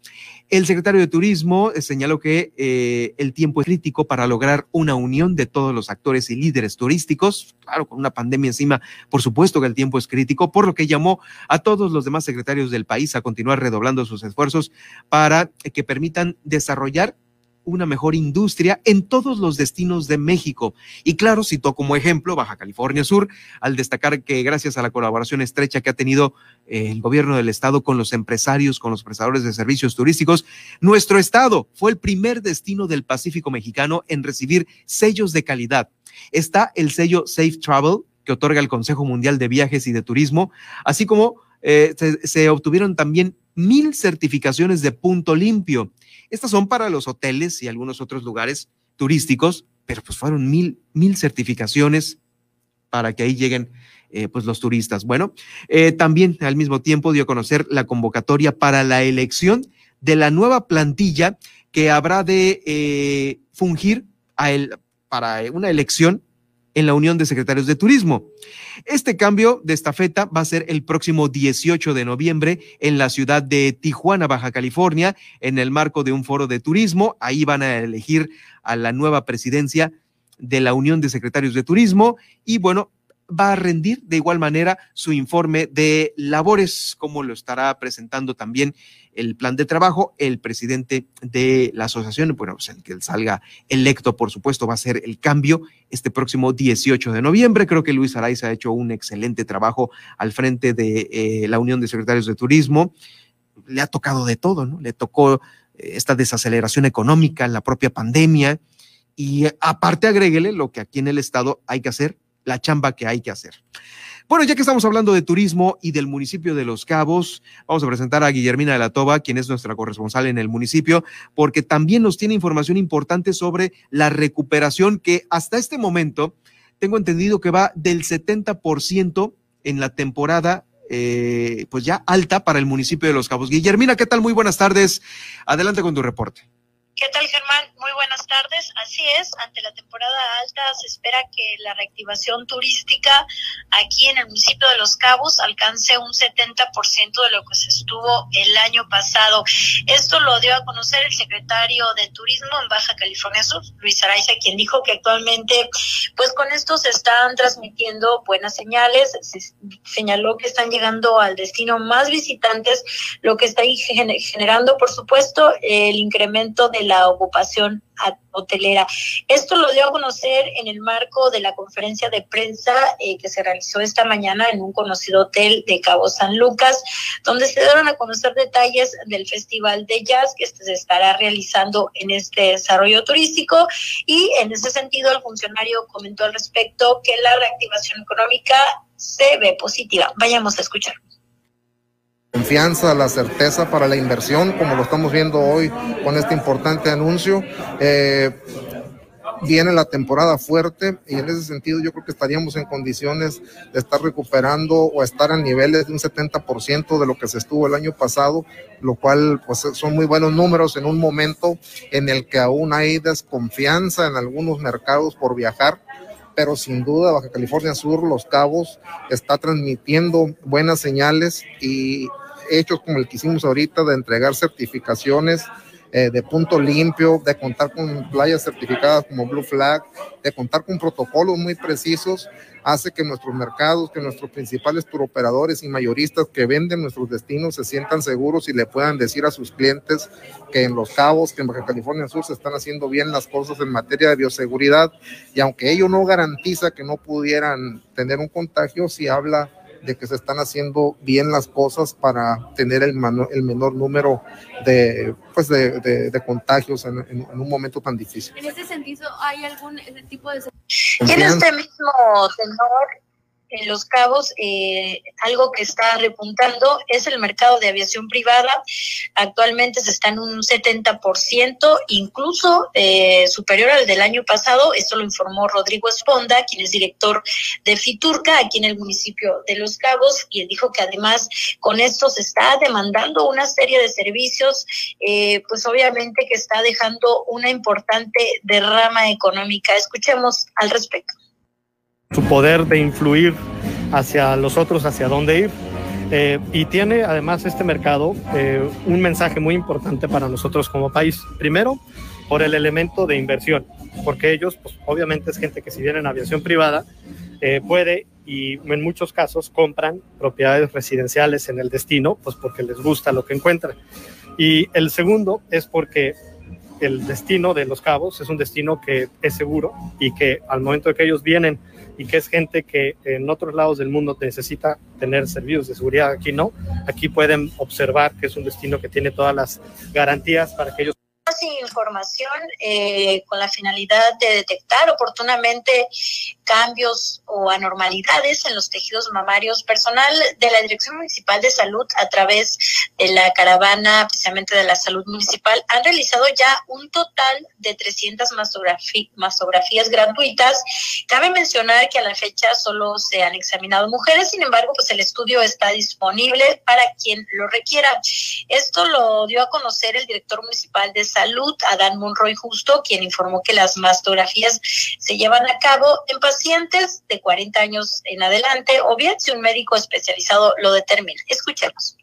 El secretario de Turismo señaló que eh, el tiempo es crítico para lograr una unión de todos los actores y líderes turísticos. Claro, con una pandemia encima, por supuesto que el tiempo es crítico, por lo que llamó a todos los demás secretarios del país a continuar redoblando sus esfuerzos para que permitan desarrollar una mejor industria en todos los destinos de México. Y claro, citó como ejemplo Baja California Sur, al destacar que gracias a la colaboración estrecha que ha tenido eh, el gobierno del estado con los empresarios, con los prestadores de servicios turísticos, nuestro estado fue el primer destino del Pacífico mexicano en recibir sellos de calidad. Está el sello Safe Travel, que otorga el Consejo Mundial de Viajes y de Turismo, así como eh, se obtuvieron también mil certificaciones de punto limpio estas son para los hoteles y algunos otros lugares turísticos, pero pues fueron mil, mil certificaciones para que ahí lleguen eh, pues los turistas. Bueno, eh, también al mismo tiempo dio a conocer la convocatoria para la elección de la nueva plantilla que habrá de eh, fungir para una elección en la Unión de Secretarios de Turismo. Este cambio de estafeta va a ser el próximo 18 de noviembre en la ciudad de Tijuana, Baja California, en el marco de un foro de turismo. Ahí van a elegir a la nueva presidencia de la Unión de Secretarios de Turismo y bueno, va a rendir de igual manera su informe de labores, como lo estará presentando también el plan de trabajo. El presidente de la asociación, bueno, pues el que salga electo, por supuesto, va a ser el cambio este próximo 18 de noviembre. Creo que Luis Araiza ha hecho un excelente trabajo al frente de eh, la Unión de Secretarios de Turismo. Le ha tocado de todo, ¿no? Le tocó eh, esta desaceleración económica, la propia pandemia. Y aparte agréguele lo que aquí en el Estado hay que hacer, la chamba que hay que hacer. Bueno, ya que estamos hablando de turismo y del municipio de Los Cabos, vamos a presentar a Guillermina de la Toba, quien es nuestra corresponsal en el municipio, porque también nos tiene información importante sobre la recuperación que hasta este momento tengo entendido que va del 70% en la temporada eh, pues ya alta para el municipio de Los Cabos. Guillermina, ¿qué tal? Muy buenas tardes. Adelante con tu reporte. ¿Qué tal, Germán? Muy buenas tardes. Así es, ante la temporada alta se espera que la reactivación turística aquí en el municipio de Los Cabos alcance un 70% de lo que se estuvo el año pasado. Esto lo dio a conocer el secretario de Turismo en Baja California Sur, Luis Araiza, quien dijo que actualmente, pues con esto se están transmitiendo buenas señales. Se señaló que están llegando al destino más visitantes, lo que está generando, por supuesto, el incremento de la ocupación hotelera. Esto lo dio a conocer en el marco de la conferencia de prensa eh, que se realizó esta mañana en un conocido hotel de Cabo San Lucas, donde se dieron a conocer detalles del Festival de Jazz que se estará realizando en este desarrollo turístico y en ese sentido el funcionario comentó al respecto que la reactivación económica se ve positiva. Vayamos a escuchar confianza, la certeza para la inversión, como lo estamos viendo hoy con este importante anuncio. Eh, viene la temporada fuerte y en ese sentido yo creo que estaríamos en condiciones de estar recuperando o estar a niveles de un 70% de lo que se estuvo el año pasado, lo cual pues son muy buenos números en un momento en el que aún hay desconfianza en algunos mercados por viajar pero sin duda Baja California Sur, Los Cabos, está transmitiendo buenas señales y hechos como el que hicimos ahorita de entregar certificaciones eh, de punto limpio, de contar con playas certificadas como Blue Flag, de contar con protocolos muy precisos, hace que nuestros mercados, que nuestros principales turoperadores y mayoristas que venden nuestros destinos se sientan seguros y le puedan decir a sus clientes que en Los Cabos, que en Baja California Sur se están haciendo bien las cosas en materia de bioseguridad. Y aunque ello no garantiza que no pudieran tener un contagio, sí habla de que se están haciendo bien las cosas para tener el, el menor número de, pues de, de, contagios en, en, un momento tan difícil. En ese sentido, ¿hay algún tipo de... En este mismo tenor, en Los Cabos, eh, algo que está repuntando es el mercado de aviación privada. Actualmente se está en un 70%, incluso eh, superior al del año pasado. Esto lo informó Rodrigo Esponda, quien es director de Fiturca aquí en el municipio de Los Cabos, y dijo que además con esto se está demandando una serie de servicios, eh, pues obviamente que está dejando una importante derrama económica. Escuchemos al respecto su poder de influir hacia los otros, hacia dónde ir. Eh, y tiene además este mercado eh, un mensaje muy importante para nosotros como país. Primero, por el elemento de inversión, porque ellos, pues, obviamente es gente que si viene en aviación privada, eh, puede y en muchos casos compran propiedades residenciales en el destino, pues porque les gusta lo que encuentran. Y el segundo es porque el destino de Los Cabos es un destino que es seguro y que al momento de que ellos vienen y que es gente que en otros lados del mundo necesita tener servicios de seguridad, aquí no, aquí pueden observar que es un destino que tiene todas las garantías para que ellos información eh, con la finalidad de detectar oportunamente cambios o anormalidades en los tejidos mamarios. Personal de la Dirección Municipal de Salud a través de la caravana precisamente de la salud municipal han realizado ya un total de 300 mastografías gratuitas. Cabe mencionar que a la fecha solo se han examinado mujeres, sin embargo, pues el estudio está disponible para quien lo requiera. Esto lo dio a conocer el director municipal de salud, Adán Monroy Justo, quien informó que las mastografías se llevan a cabo en pacientes de 40 años en adelante o bien si un médico especializado lo determina. Escuchemos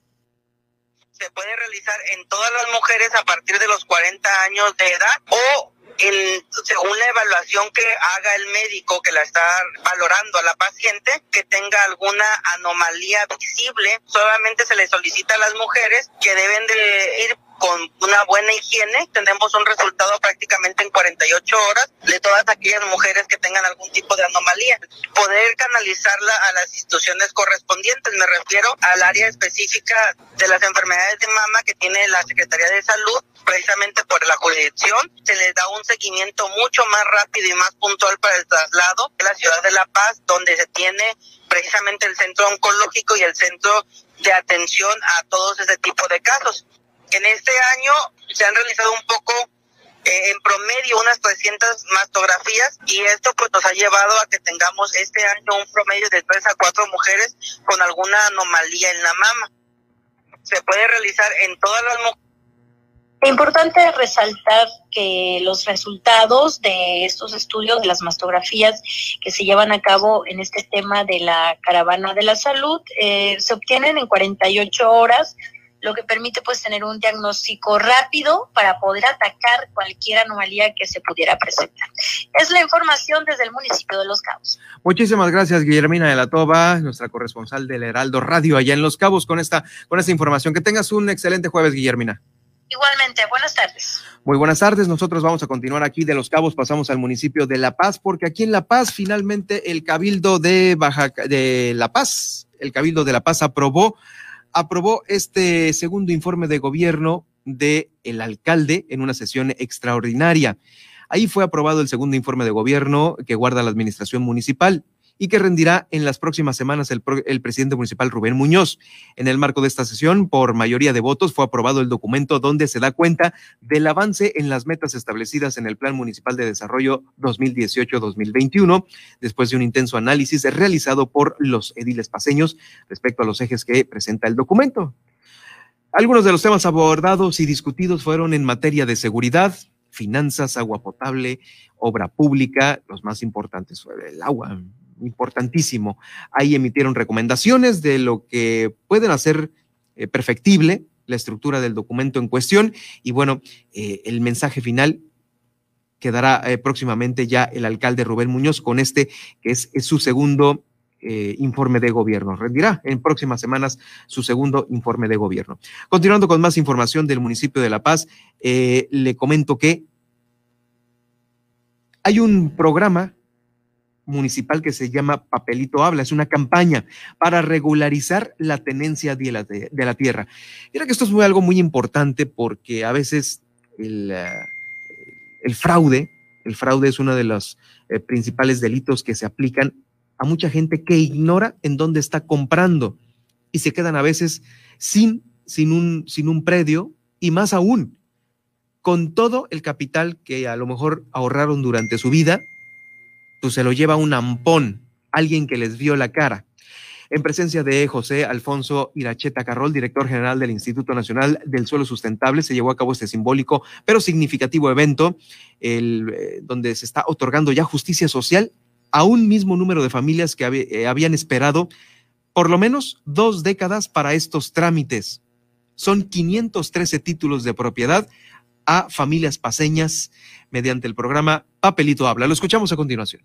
se puede realizar en todas las mujeres a partir de los 40 años de edad o en, según la evaluación que haga el médico que la está valorando a la paciente, que tenga alguna anomalía visible. Solamente se le solicita a las mujeres que deben de ir con una buena higiene, tenemos un resultado prácticamente en 48 horas de todas aquellas mujeres que tengan algún tipo de anomalía. Poder canalizarla a las instituciones correspondientes, me refiero al área específica de las enfermedades de mama que tiene la Secretaría de Salud, precisamente por la jurisdicción, se les da un seguimiento mucho más rápido y más puntual para el traslado de la ciudad de La Paz, donde se tiene precisamente el centro oncológico y el centro de atención a todos ese tipo de casos. En este año se han realizado un poco eh, en promedio unas 300 mastografías y esto pues nos ha llevado a que tengamos este año un promedio de 3 a 4 mujeres con alguna anomalía en la mama. Se puede realizar en todas las mujeres. Importante resaltar que los resultados de estos estudios, de las mastografías que se llevan a cabo en este tema de la caravana de la salud, eh, se obtienen en 48 horas lo que permite pues tener un diagnóstico rápido para poder atacar cualquier anomalía que se pudiera presentar. Es la información desde el municipio de Los Cabos. Muchísimas gracias, Guillermina de la Toba, nuestra corresponsal del Heraldo Radio allá en Los Cabos con esta, con esta información. Que tengas un excelente jueves, Guillermina. Igualmente, buenas tardes. Muy buenas tardes. Nosotros vamos a continuar aquí de Los Cabos, pasamos al municipio de La Paz, porque aquí en La Paz finalmente el Cabildo de Baja de La Paz, el Cabildo de La Paz aprobó aprobó este segundo informe de gobierno de el alcalde en una sesión extraordinaria. Ahí fue aprobado el segundo informe de gobierno que guarda la administración municipal y que rendirá en las próximas semanas el, presidente municipal Rubén Muñoz. En el marco de esta sesión, por mayoría de votos, fue aprobado el documento donde se da cuenta del avance en las metas establecidas en el Plan Municipal de Desarrollo 2018-2021, después de un intenso análisis realizado por los ediles paseños respecto a los ejes que presenta el documento. Algunos de los temas abordados y discutidos fueron en materia de seguridad, finanzas, agua potable, obra pública, los más importantes fue el agua, importantísimo. Ahí emitieron recomendaciones de lo que pueden hacer eh, perfectible la estructura del documento en cuestión y bueno, eh, el mensaje final quedará eh, próximamente ya el alcalde Rubén Muñoz con este que es, su segundo informe de gobierno. Rendirá en próximas semanas su segundo informe de gobierno. Continuando con más información del municipio de La Paz, le comento que hay un programa municipal que se llama Papelito Habla. Es una campaña para regularizar la tenencia de la, de, la tierra. Mira que esto es muy, algo muy importante porque a veces el, uh, el, fraude, el fraude es uno de los eh, principales delitos que se aplican a mucha gente que ignora en dónde está comprando y se quedan a veces sin, sin, un, sin un predio y más aún con todo el capital que a lo mejor ahorraron durante su vida se lo lleva un ampón, alguien que les vio la cara. En presencia de José Alfonso Iracheta Carrol, director general del Instituto Nacional del Suelo Sustentable, se llevó a cabo este simbólico pero significativo evento, eh, donde se está otorgando ya justicia social a un mismo número de familias que eh, habían esperado por lo menos dos décadas para estos trámites. Son 513 títulos de propiedad a familias paseñas mediante el programa Papelito Habla. Lo escuchamos a continuación.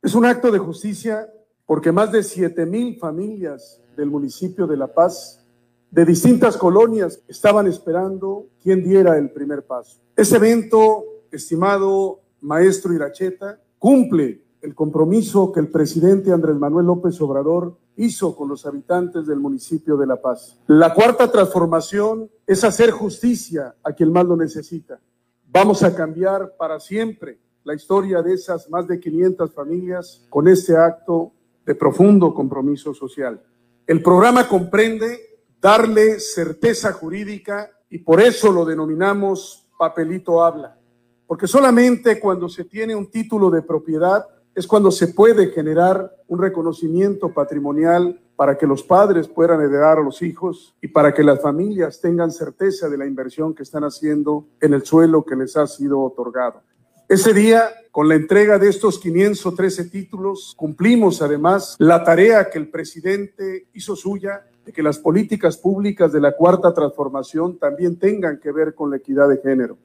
Es un acto de justicia porque más de 7 mil familias del municipio de La Paz, de distintas colonias, estaban esperando quien diera el primer paso. Ese evento, estimado maestro Iracheta, cumple el compromiso que el presidente Andrés Manuel López Obrador hizo con los habitantes del municipio de La Paz. La cuarta transformación es hacer justicia a quien más lo necesita. Vamos a cambiar para siempre la historia de esas más de 500 familias con este acto de profundo compromiso social. El programa comprende darle certeza jurídica y por eso lo denominamos papelito habla, porque solamente cuando se tiene un título de propiedad es cuando se puede generar un reconocimiento patrimonial para que los padres puedan heredar a los hijos y para que las familias tengan certeza de la inversión que están haciendo en el suelo que les ha sido otorgado. Ese día, con la entrega de estos 513 títulos, cumplimos además la tarea que el presidente hizo suya de que las políticas públicas de la cuarta transformación también tengan que ver con la equidad de género.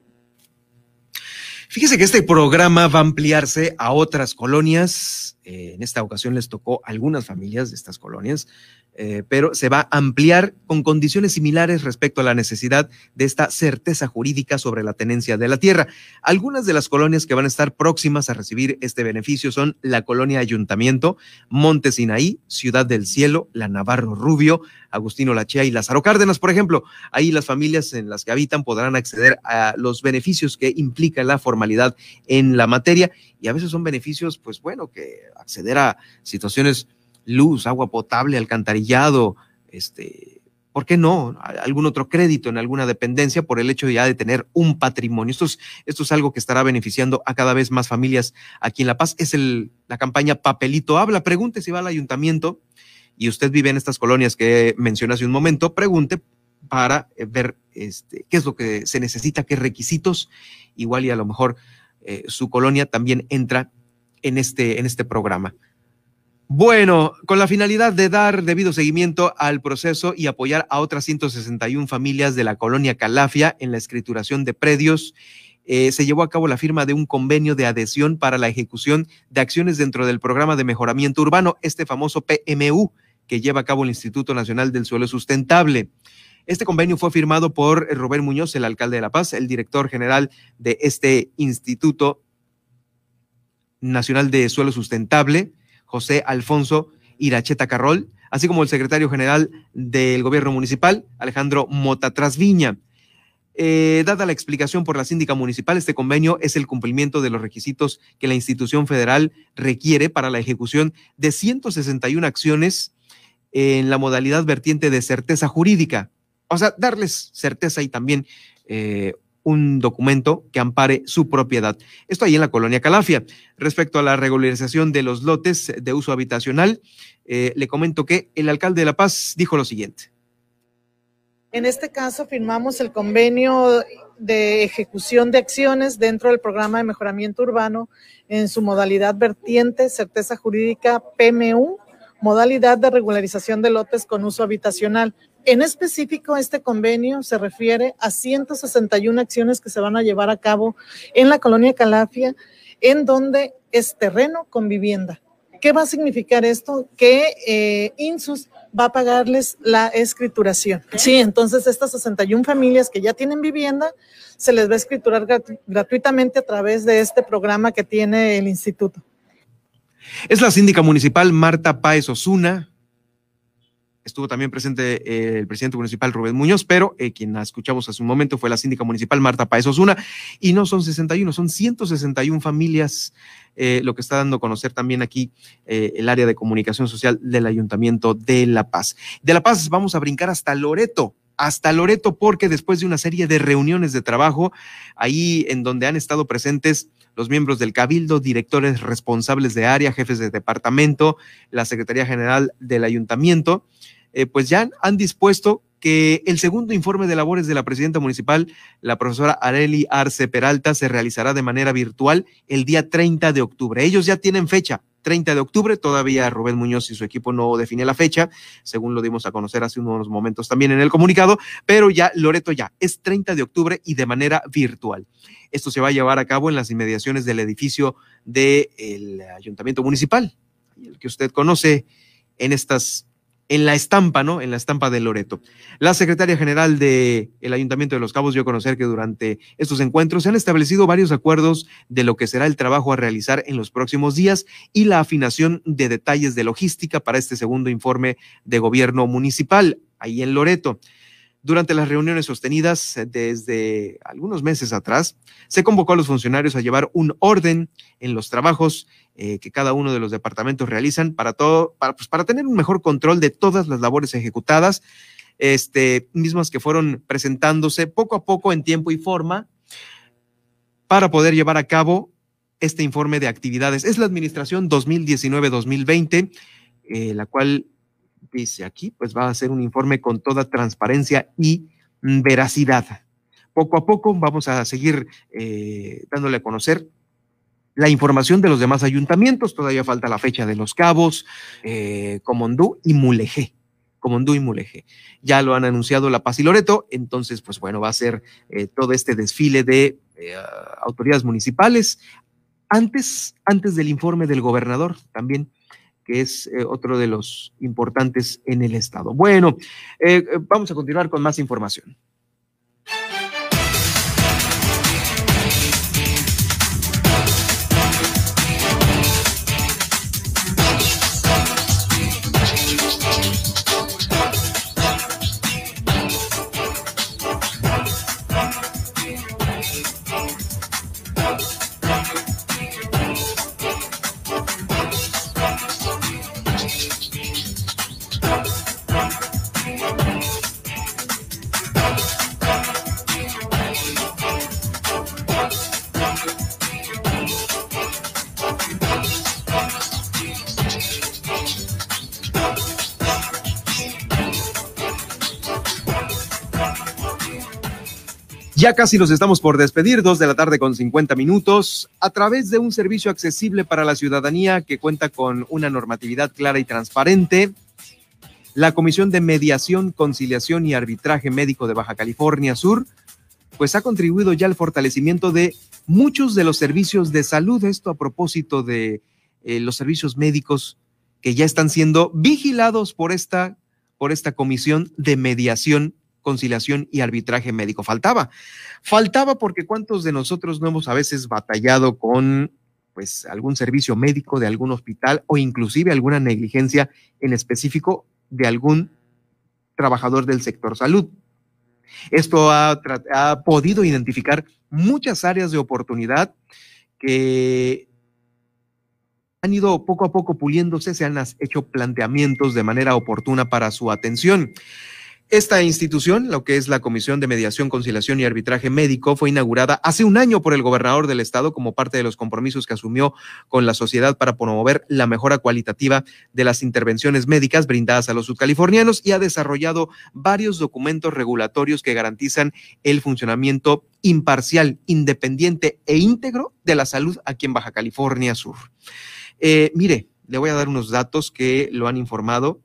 Fíjese que este programa va a ampliarse a otras colonias. Eh, en esta ocasión les tocó a algunas familias de estas colonias eh, pero se va a ampliar con condiciones similares respecto a la necesidad de esta certeza jurídica sobre la tenencia de la tierra. Algunas de las colonias que van a estar próximas a recibir este beneficio son la colonia Ayuntamiento, Monte Sinaí, Ciudad del Cielo, la Navarro Rubio, Agustino Lachea y Lázaro Cárdenas, por ejemplo. Ahí las familias en las que habitan podrán acceder a los beneficios que implica la formalidad en la materia y a veces son beneficios, pues bueno, que acceder a situaciones luz, agua potable, alcantarillado, este, ¿por qué no? Algún otro crédito en alguna dependencia por el hecho ya de tener un patrimonio. Esto es, esto es algo que estará beneficiando a cada vez más familias aquí en La Paz. Es el, la campaña Papelito Habla. Pregunte si va al ayuntamiento y usted vive en estas colonias que mencioné hace un momento, pregunte para eh, ver este, qué es lo que se necesita, qué requisitos, igual y a lo mejor eh, su colonia también entra en este, en este programa. Bueno, con la finalidad de dar debido seguimiento al proceso y apoyar a otras 161 familias de la colonia Calafia en la escrituración de predios, eh, se llevó a cabo la firma de un convenio de adhesión para la ejecución de acciones dentro del programa de mejoramiento urbano, este famoso PMU, que lleva a cabo el Instituto Nacional del Suelo Sustentable. Este convenio fue firmado por Robert Muñoz, el alcalde de La Paz, el director general de este Instituto Nacional de Suelo Sustentable, José Alfonso Iracheta Carrol, así como el secretario general del gobierno municipal, Alejandro Mota Trasviña. Eh, dada la explicación por la síndica municipal, este convenio es el cumplimiento de los requisitos que la institución federal requiere para la ejecución de 161 acciones en la modalidad vertiente de certeza jurídica. O sea, darles certeza y también eh, un documento que ampare su propiedad. Esto ahí en la colonia Calafia. Respecto a la regularización de los lotes de uso habitacional, eh, le comento que el alcalde de La Paz dijo lo siguiente. En este caso firmamos el convenio de ejecución de acciones dentro del programa de mejoramiento urbano en su modalidad vertiente, certeza jurídica PMU, modalidad de regularización de lotes con uso habitacional. En específico, este convenio se refiere a 161 acciones que se van a llevar a cabo en la colonia Calafia, en donde es terreno con vivienda. ¿Qué va a significar esto? Que eh, INSUS va a pagarles la escrituración. Sí, entonces estas 61 familias que ya tienen vivienda, se les va a escriturar gratuitamente a través de este programa que tiene el instituto. Es la síndica municipal Marta Páez Osuna, estuvo también presente eh, el presidente municipal Rubén Muñoz, pero eh, quien la escuchamos hace un momento fue la síndica municipal Marta Paez Osuna, y no son 61, son 161 familias, eh, lo que está dando a conocer también aquí el área de comunicación social del Ayuntamiento de La Paz. De La Paz vamos a brincar hasta Loreto hasta Loreto porque después de una serie de reuniones de trabajo, ahí en donde han estado presentes los miembros del Cabildo, directores responsables de área, jefes de departamento, la Secretaría General del Ayuntamiento, eh, pues ya han dispuesto que el segundo informe de labores de la presidenta municipal, la profesora Areli Arce Peralta, se realizará de manera virtual el día 30 de octubre. Ellos ya tienen fecha, 30 de octubre, todavía Rubén Muñoz y su equipo no define la fecha, según lo dimos a conocer hace unos momentos también en el comunicado, pero ya Loreto ya es 30 de octubre y de manera virtual. Esto se va a llevar a cabo en las inmediaciones del edificio del Ayuntamiento Municipal, el que usted conoce en estas en la estampa, ¿no? En la estampa de Loreto. La secretaria general del el Ayuntamiento de Los Cabos dio a conocer que durante estos encuentros se han establecido varios acuerdos de lo que será el trabajo a realizar en los próximos días y la afinación de detalles de logística para este segundo informe de gobierno municipal ahí en Loreto. Durante las reuniones sostenidas desde algunos meses atrás, se convocó a los funcionarios a llevar un orden en los trabajos eh, que cada uno de los departamentos realizan para todo, para, pues, para tener un mejor control de todas las labores ejecutadas, este, mismas que fueron presentándose poco a poco en tiempo y forma para poder llevar a cabo este informe de actividades. Es la administración 2019-2020, eh, la cual dice aquí, pues va a ser un informe con toda transparencia y veracidad. Poco a poco vamos a seguir eh, dándole a conocer la información de los demás ayuntamientos. Todavía falta la fecha de Los Cabos, eh, Comondú y Mulegé. Comondú y Mulegé. Ya lo han anunciado La Paz y Loreto, entonces, pues bueno, va a ser eh, todo este desfile de eh, autoridades municipales, antes, antes del informe del gobernador también que es eh, otro de los importantes en el estado. Bueno, eh, vamos a continuar con más información. Ya casi los estamos por despedir, dos de la tarde con 50 minutos, a través de un servicio accesible para la ciudadanía que cuenta con una normatividad clara y transparente. La Comisión de Mediación, Conciliación y Arbitraje Médico de Baja California Sur, pues ha contribuido ya al fortalecimiento de muchos de los servicios de salud. Esto a propósito de eh, los servicios médicos que ya están siendo vigilados por esta, por esta Comisión de Mediación conciliación y arbitraje médico. Faltaba, faltaba porque cuántos de nosotros no hemos a veces batallado con pues algún servicio médico de algún hospital o inclusive alguna negligencia en específico de algún trabajador del sector salud. Esto ha, ha podido identificar muchas áreas de oportunidad que han ido poco a poco puliéndose, se han hecho planteamientos de manera oportuna para su atención. Esta institución, lo que es la Comisión de Mediación, Conciliación y Arbitraje Médico, fue inaugurada hace un año por el gobernador del estado como parte de los compromisos que asumió con la sociedad para promover la mejora cualitativa de las intervenciones médicas brindadas a los subcalifornianos y ha desarrollado varios documentos regulatorios que garantizan el funcionamiento imparcial, independiente e íntegro de la salud aquí en Baja California Sur. Eh, mire, le voy a dar unos datos que lo han informado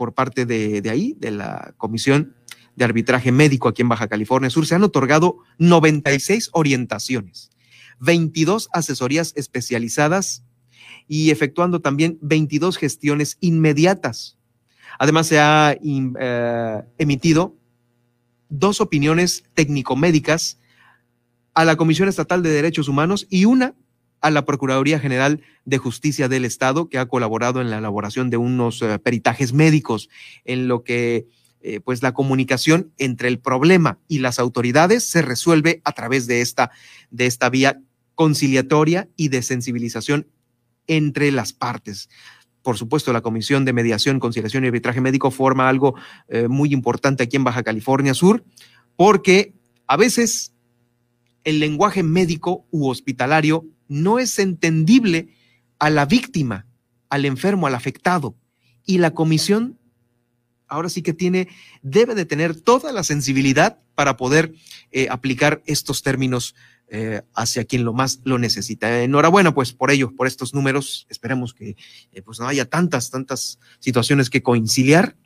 por parte de, ahí, de la Comisión de Arbitraje Médico aquí en Baja California Sur, se han otorgado 96 orientaciones, 22 asesorías especializadas y efectuando también 22 gestiones inmediatas. Además, se ha eh, emitido dos opiniones técnico-médicas a la Comisión Estatal de Derechos Humanos y una a la Procuraduría General de Justicia del Estado, que ha colaborado en la elaboración de unos eh, peritajes médicos, en lo que eh, pues la comunicación entre el problema y las autoridades se resuelve a través de esta, de esta vía conciliatoria y de sensibilización entre las partes. Por supuesto, la Comisión de Mediación, Conciliación y Arbitraje Médico forma algo eh, muy importante aquí en Baja California Sur, porque a veces el lenguaje médico u hospitalario no es entendible a la víctima, al enfermo, al afectado. Y la comisión ahora sí que tiene, debe de tener toda la sensibilidad para poder eh, aplicar estos términos eh, hacia quien lo más lo necesita. Enhorabuena, pues, por ello, por estos números. Esperemos que eh, pues no haya tantas, tantas situaciones que conciliar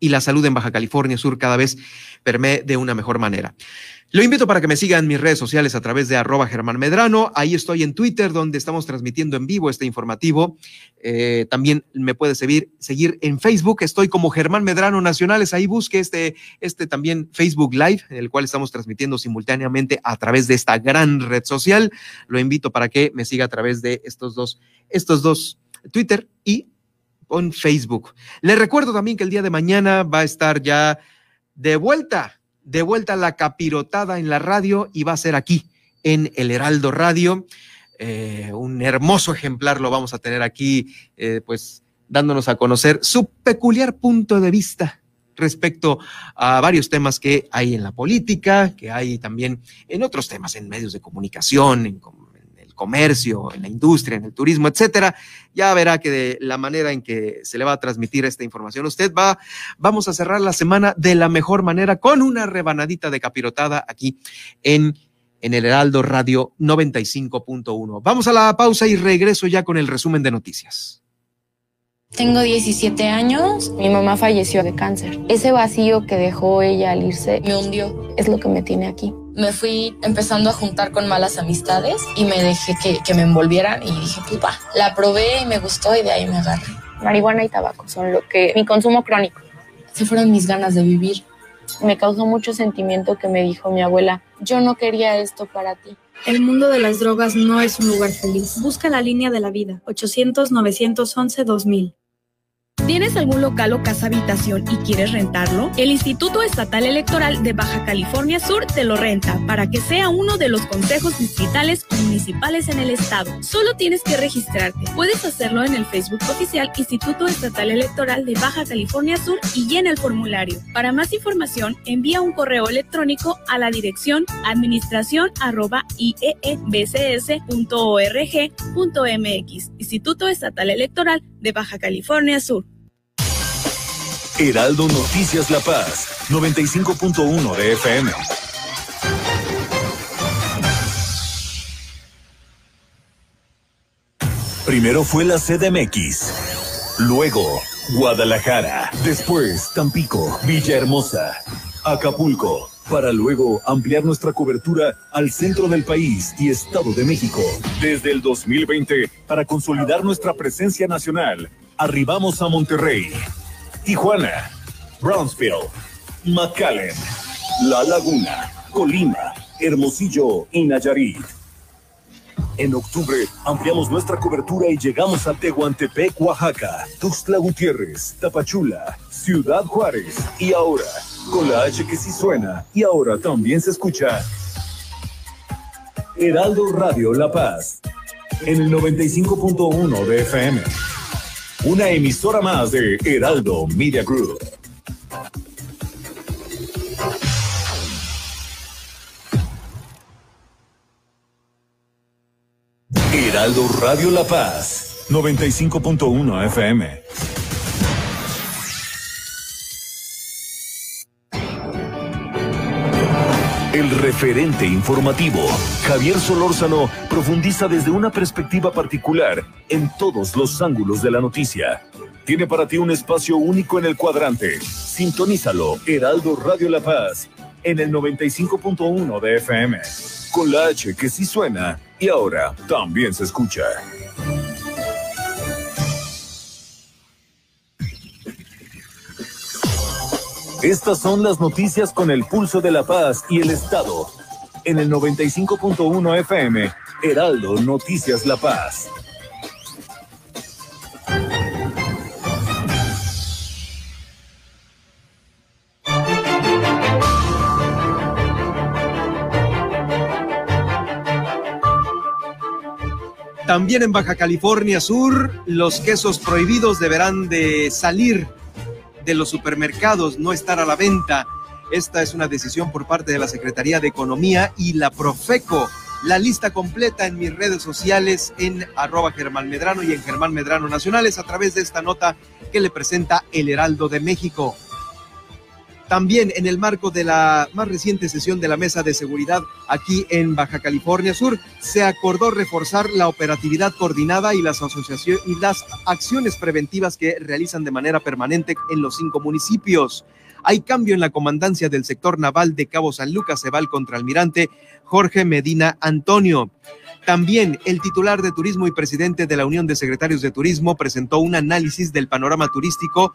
y la salud en Baja California Sur cada vez permee de una mejor manera. Lo invito para que me sigan en mis redes sociales a través de arroba Germán Medrano. Ahí estoy en Twitter, donde estamos transmitiendo en vivo este informativo. Eh, también me puede seguir, en Facebook. Estoy como Germán Medrano Nacionales. Ahí busque este, este también Facebook Live, en el cual estamos transmitiendo simultáneamente a través de esta gran red social. Lo invito para que me siga a través de estos dos, estos dos Twitter y en Facebook. Les recuerdo también que el día de mañana va a estar ya de vuelta de vuelta la capirotada en la radio y va a ser aquí en el Heraldo Radio. Eh, un hermoso ejemplar lo vamos a tener aquí, eh, pues dándonos a conocer su peculiar punto de vista respecto a varios temas que hay en la política, que hay también en otros temas, en medios de comunicación, en, comercio, en la industria, en el turismo, etcétera, ya verá que de la manera en que se le va a transmitir esta información, usted va, vamos a cerrar la semana de la mejor manera con una rebanadita de capirotada aquí en en el Heraldo Radio 95.1. Vamos a la pausa y regreso ya con el resumen de noticias. Tengo 17 años. Mi mamá falleció de cáncer. Ese vacío que dejó ella al irse me hundió. Es lo que me tiene aquí. Me fui empezando a juntar con malas amistades y me dejé que, que me envolvieran y dije, pupa, la probé y me gustó y de ahí me agarré. Marihuana y tabaco son lo que mi consumo crónico. Se fueron mis ganas de vivir. Me causó mucho sentimiento que me dijo mi abuela, yo no quería esto para ti. El mundo de las drogas no es un lugar feliz. Busca la línea de la vida. 800-911-2000. ¿Tienes algún local o casa habitación y quieres rentarlo? El Instituto Estatal Electoral de Baja California Sur te lo renta para que sea uno de los consejos distritales o municipales en el estado. Solo tienes que registrarte. Puedes hacerlo en el Facebook oficial Instituto Estatal Electoral de Baja California Sur y llena el formulario. Para más información, envía un correo electrónico a la dirección administración@iebcs.org.mx. Instituto Estatal Electoral de Baja California Sur. Heraldo Noticias La Paz, 95.1 de FM. Primero fue la CDMX, luego Guadalajara, después Tampico, Villahermosa, Acapulco, para luego ampliar nuestra cobertura al centro del país y Estado de México. Desde el 2020, para consolidar nuestra presencia nacional, arribamos a Monterrey, Tijuana, Brownsville, McAllen, La Laguna, Colima, Hermosillo y Nayarit. En octubre ampliamos nuestra cobertura y llegamos a Tehuantepec, Oaxaca, Tuxtla Gutiérrez, Tapachula, Ciudad Juárez y ahora, con la H que sí suena y ahora también se escucha. Heraldo Radio La Paz, en el 95.1 de FM. Una emisora más de Heraldo Media Group. Heraldo Radio La Paz, 95.1 FM. El referente informativo, Javier Solórzano, profundiza desde una perspectiva particular en todos los ángulos de la noticia. Tiene para ti un espacio único en el cuadrante. Sintonízalo, Heraldo Radio La Paz, en el 95.1 de FM. Con la H que sí suena y ahora también se escucha. Estas son las noticias con el pulso de la paz y el Estado. En el 95.1 FM, Heraldo Noticias La Paz. También en Baja California Sur, los quesos prohibidos deberán de salir de los supermercados, no estar a la venta. Esta es una decisión por parte de la Secretaría de Economía y la Profeco. La lista completa en mis redes sociales en arroba Germán Medrano y en Germán Medrano Nacionales a través de esta nota que le presenta El Heraldo de México. También en el marco de la más reciente sesión de la Mesa de Seguridad aquí en Baja California Sur, se acordó reforzar la operatividad coordinada y las asociaciones y las acciones preventivas que realizan de manera permanente en los cinco municipios. Hay cambio en la comandancia del sector naval de Cabo San Lucas, se va el contraalmirante Jorge Medina Antonio. También el titular de Turismo y presidente de la Unión de Secretarios de Turismo presentó un análisis del panorama turístico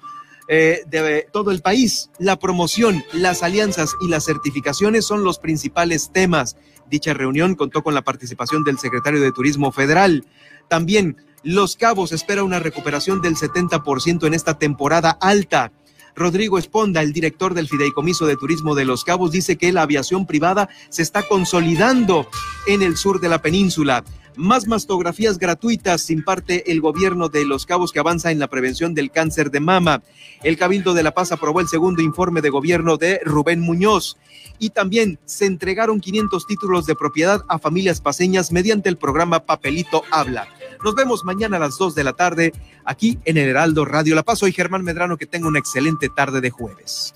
eh, de todo el país. La promoción, las alianzas y las certificaciones son los principales temas. Dicha reunión contó con la participación del secretario de Turismo Federal. También Los Cabos espera una recuperación del 70% en esta temporada alta. Rodrigo Esponda, el director del Fideicomiso de Turismo de Los Cabos, dice que la aviación privada se está consolidando en el sur de la península. Más mastografías gratuitas imparte el gobierno de Los Cabos que avanza en la prevención del cáncer de mama. El Cabildo de La Paz aprobó el segundo informe de gobierno de Rubén Muñoz. Y también se entregaron 500 títulos de propiedad a familias paseñas mediante el programa Papelito Habla. Nos vemos mañana a las 2 de la tarde aquí en el Heraldo Radio La Paz. Soy Germán Medrano, que tenga una excelente tarde de jueves.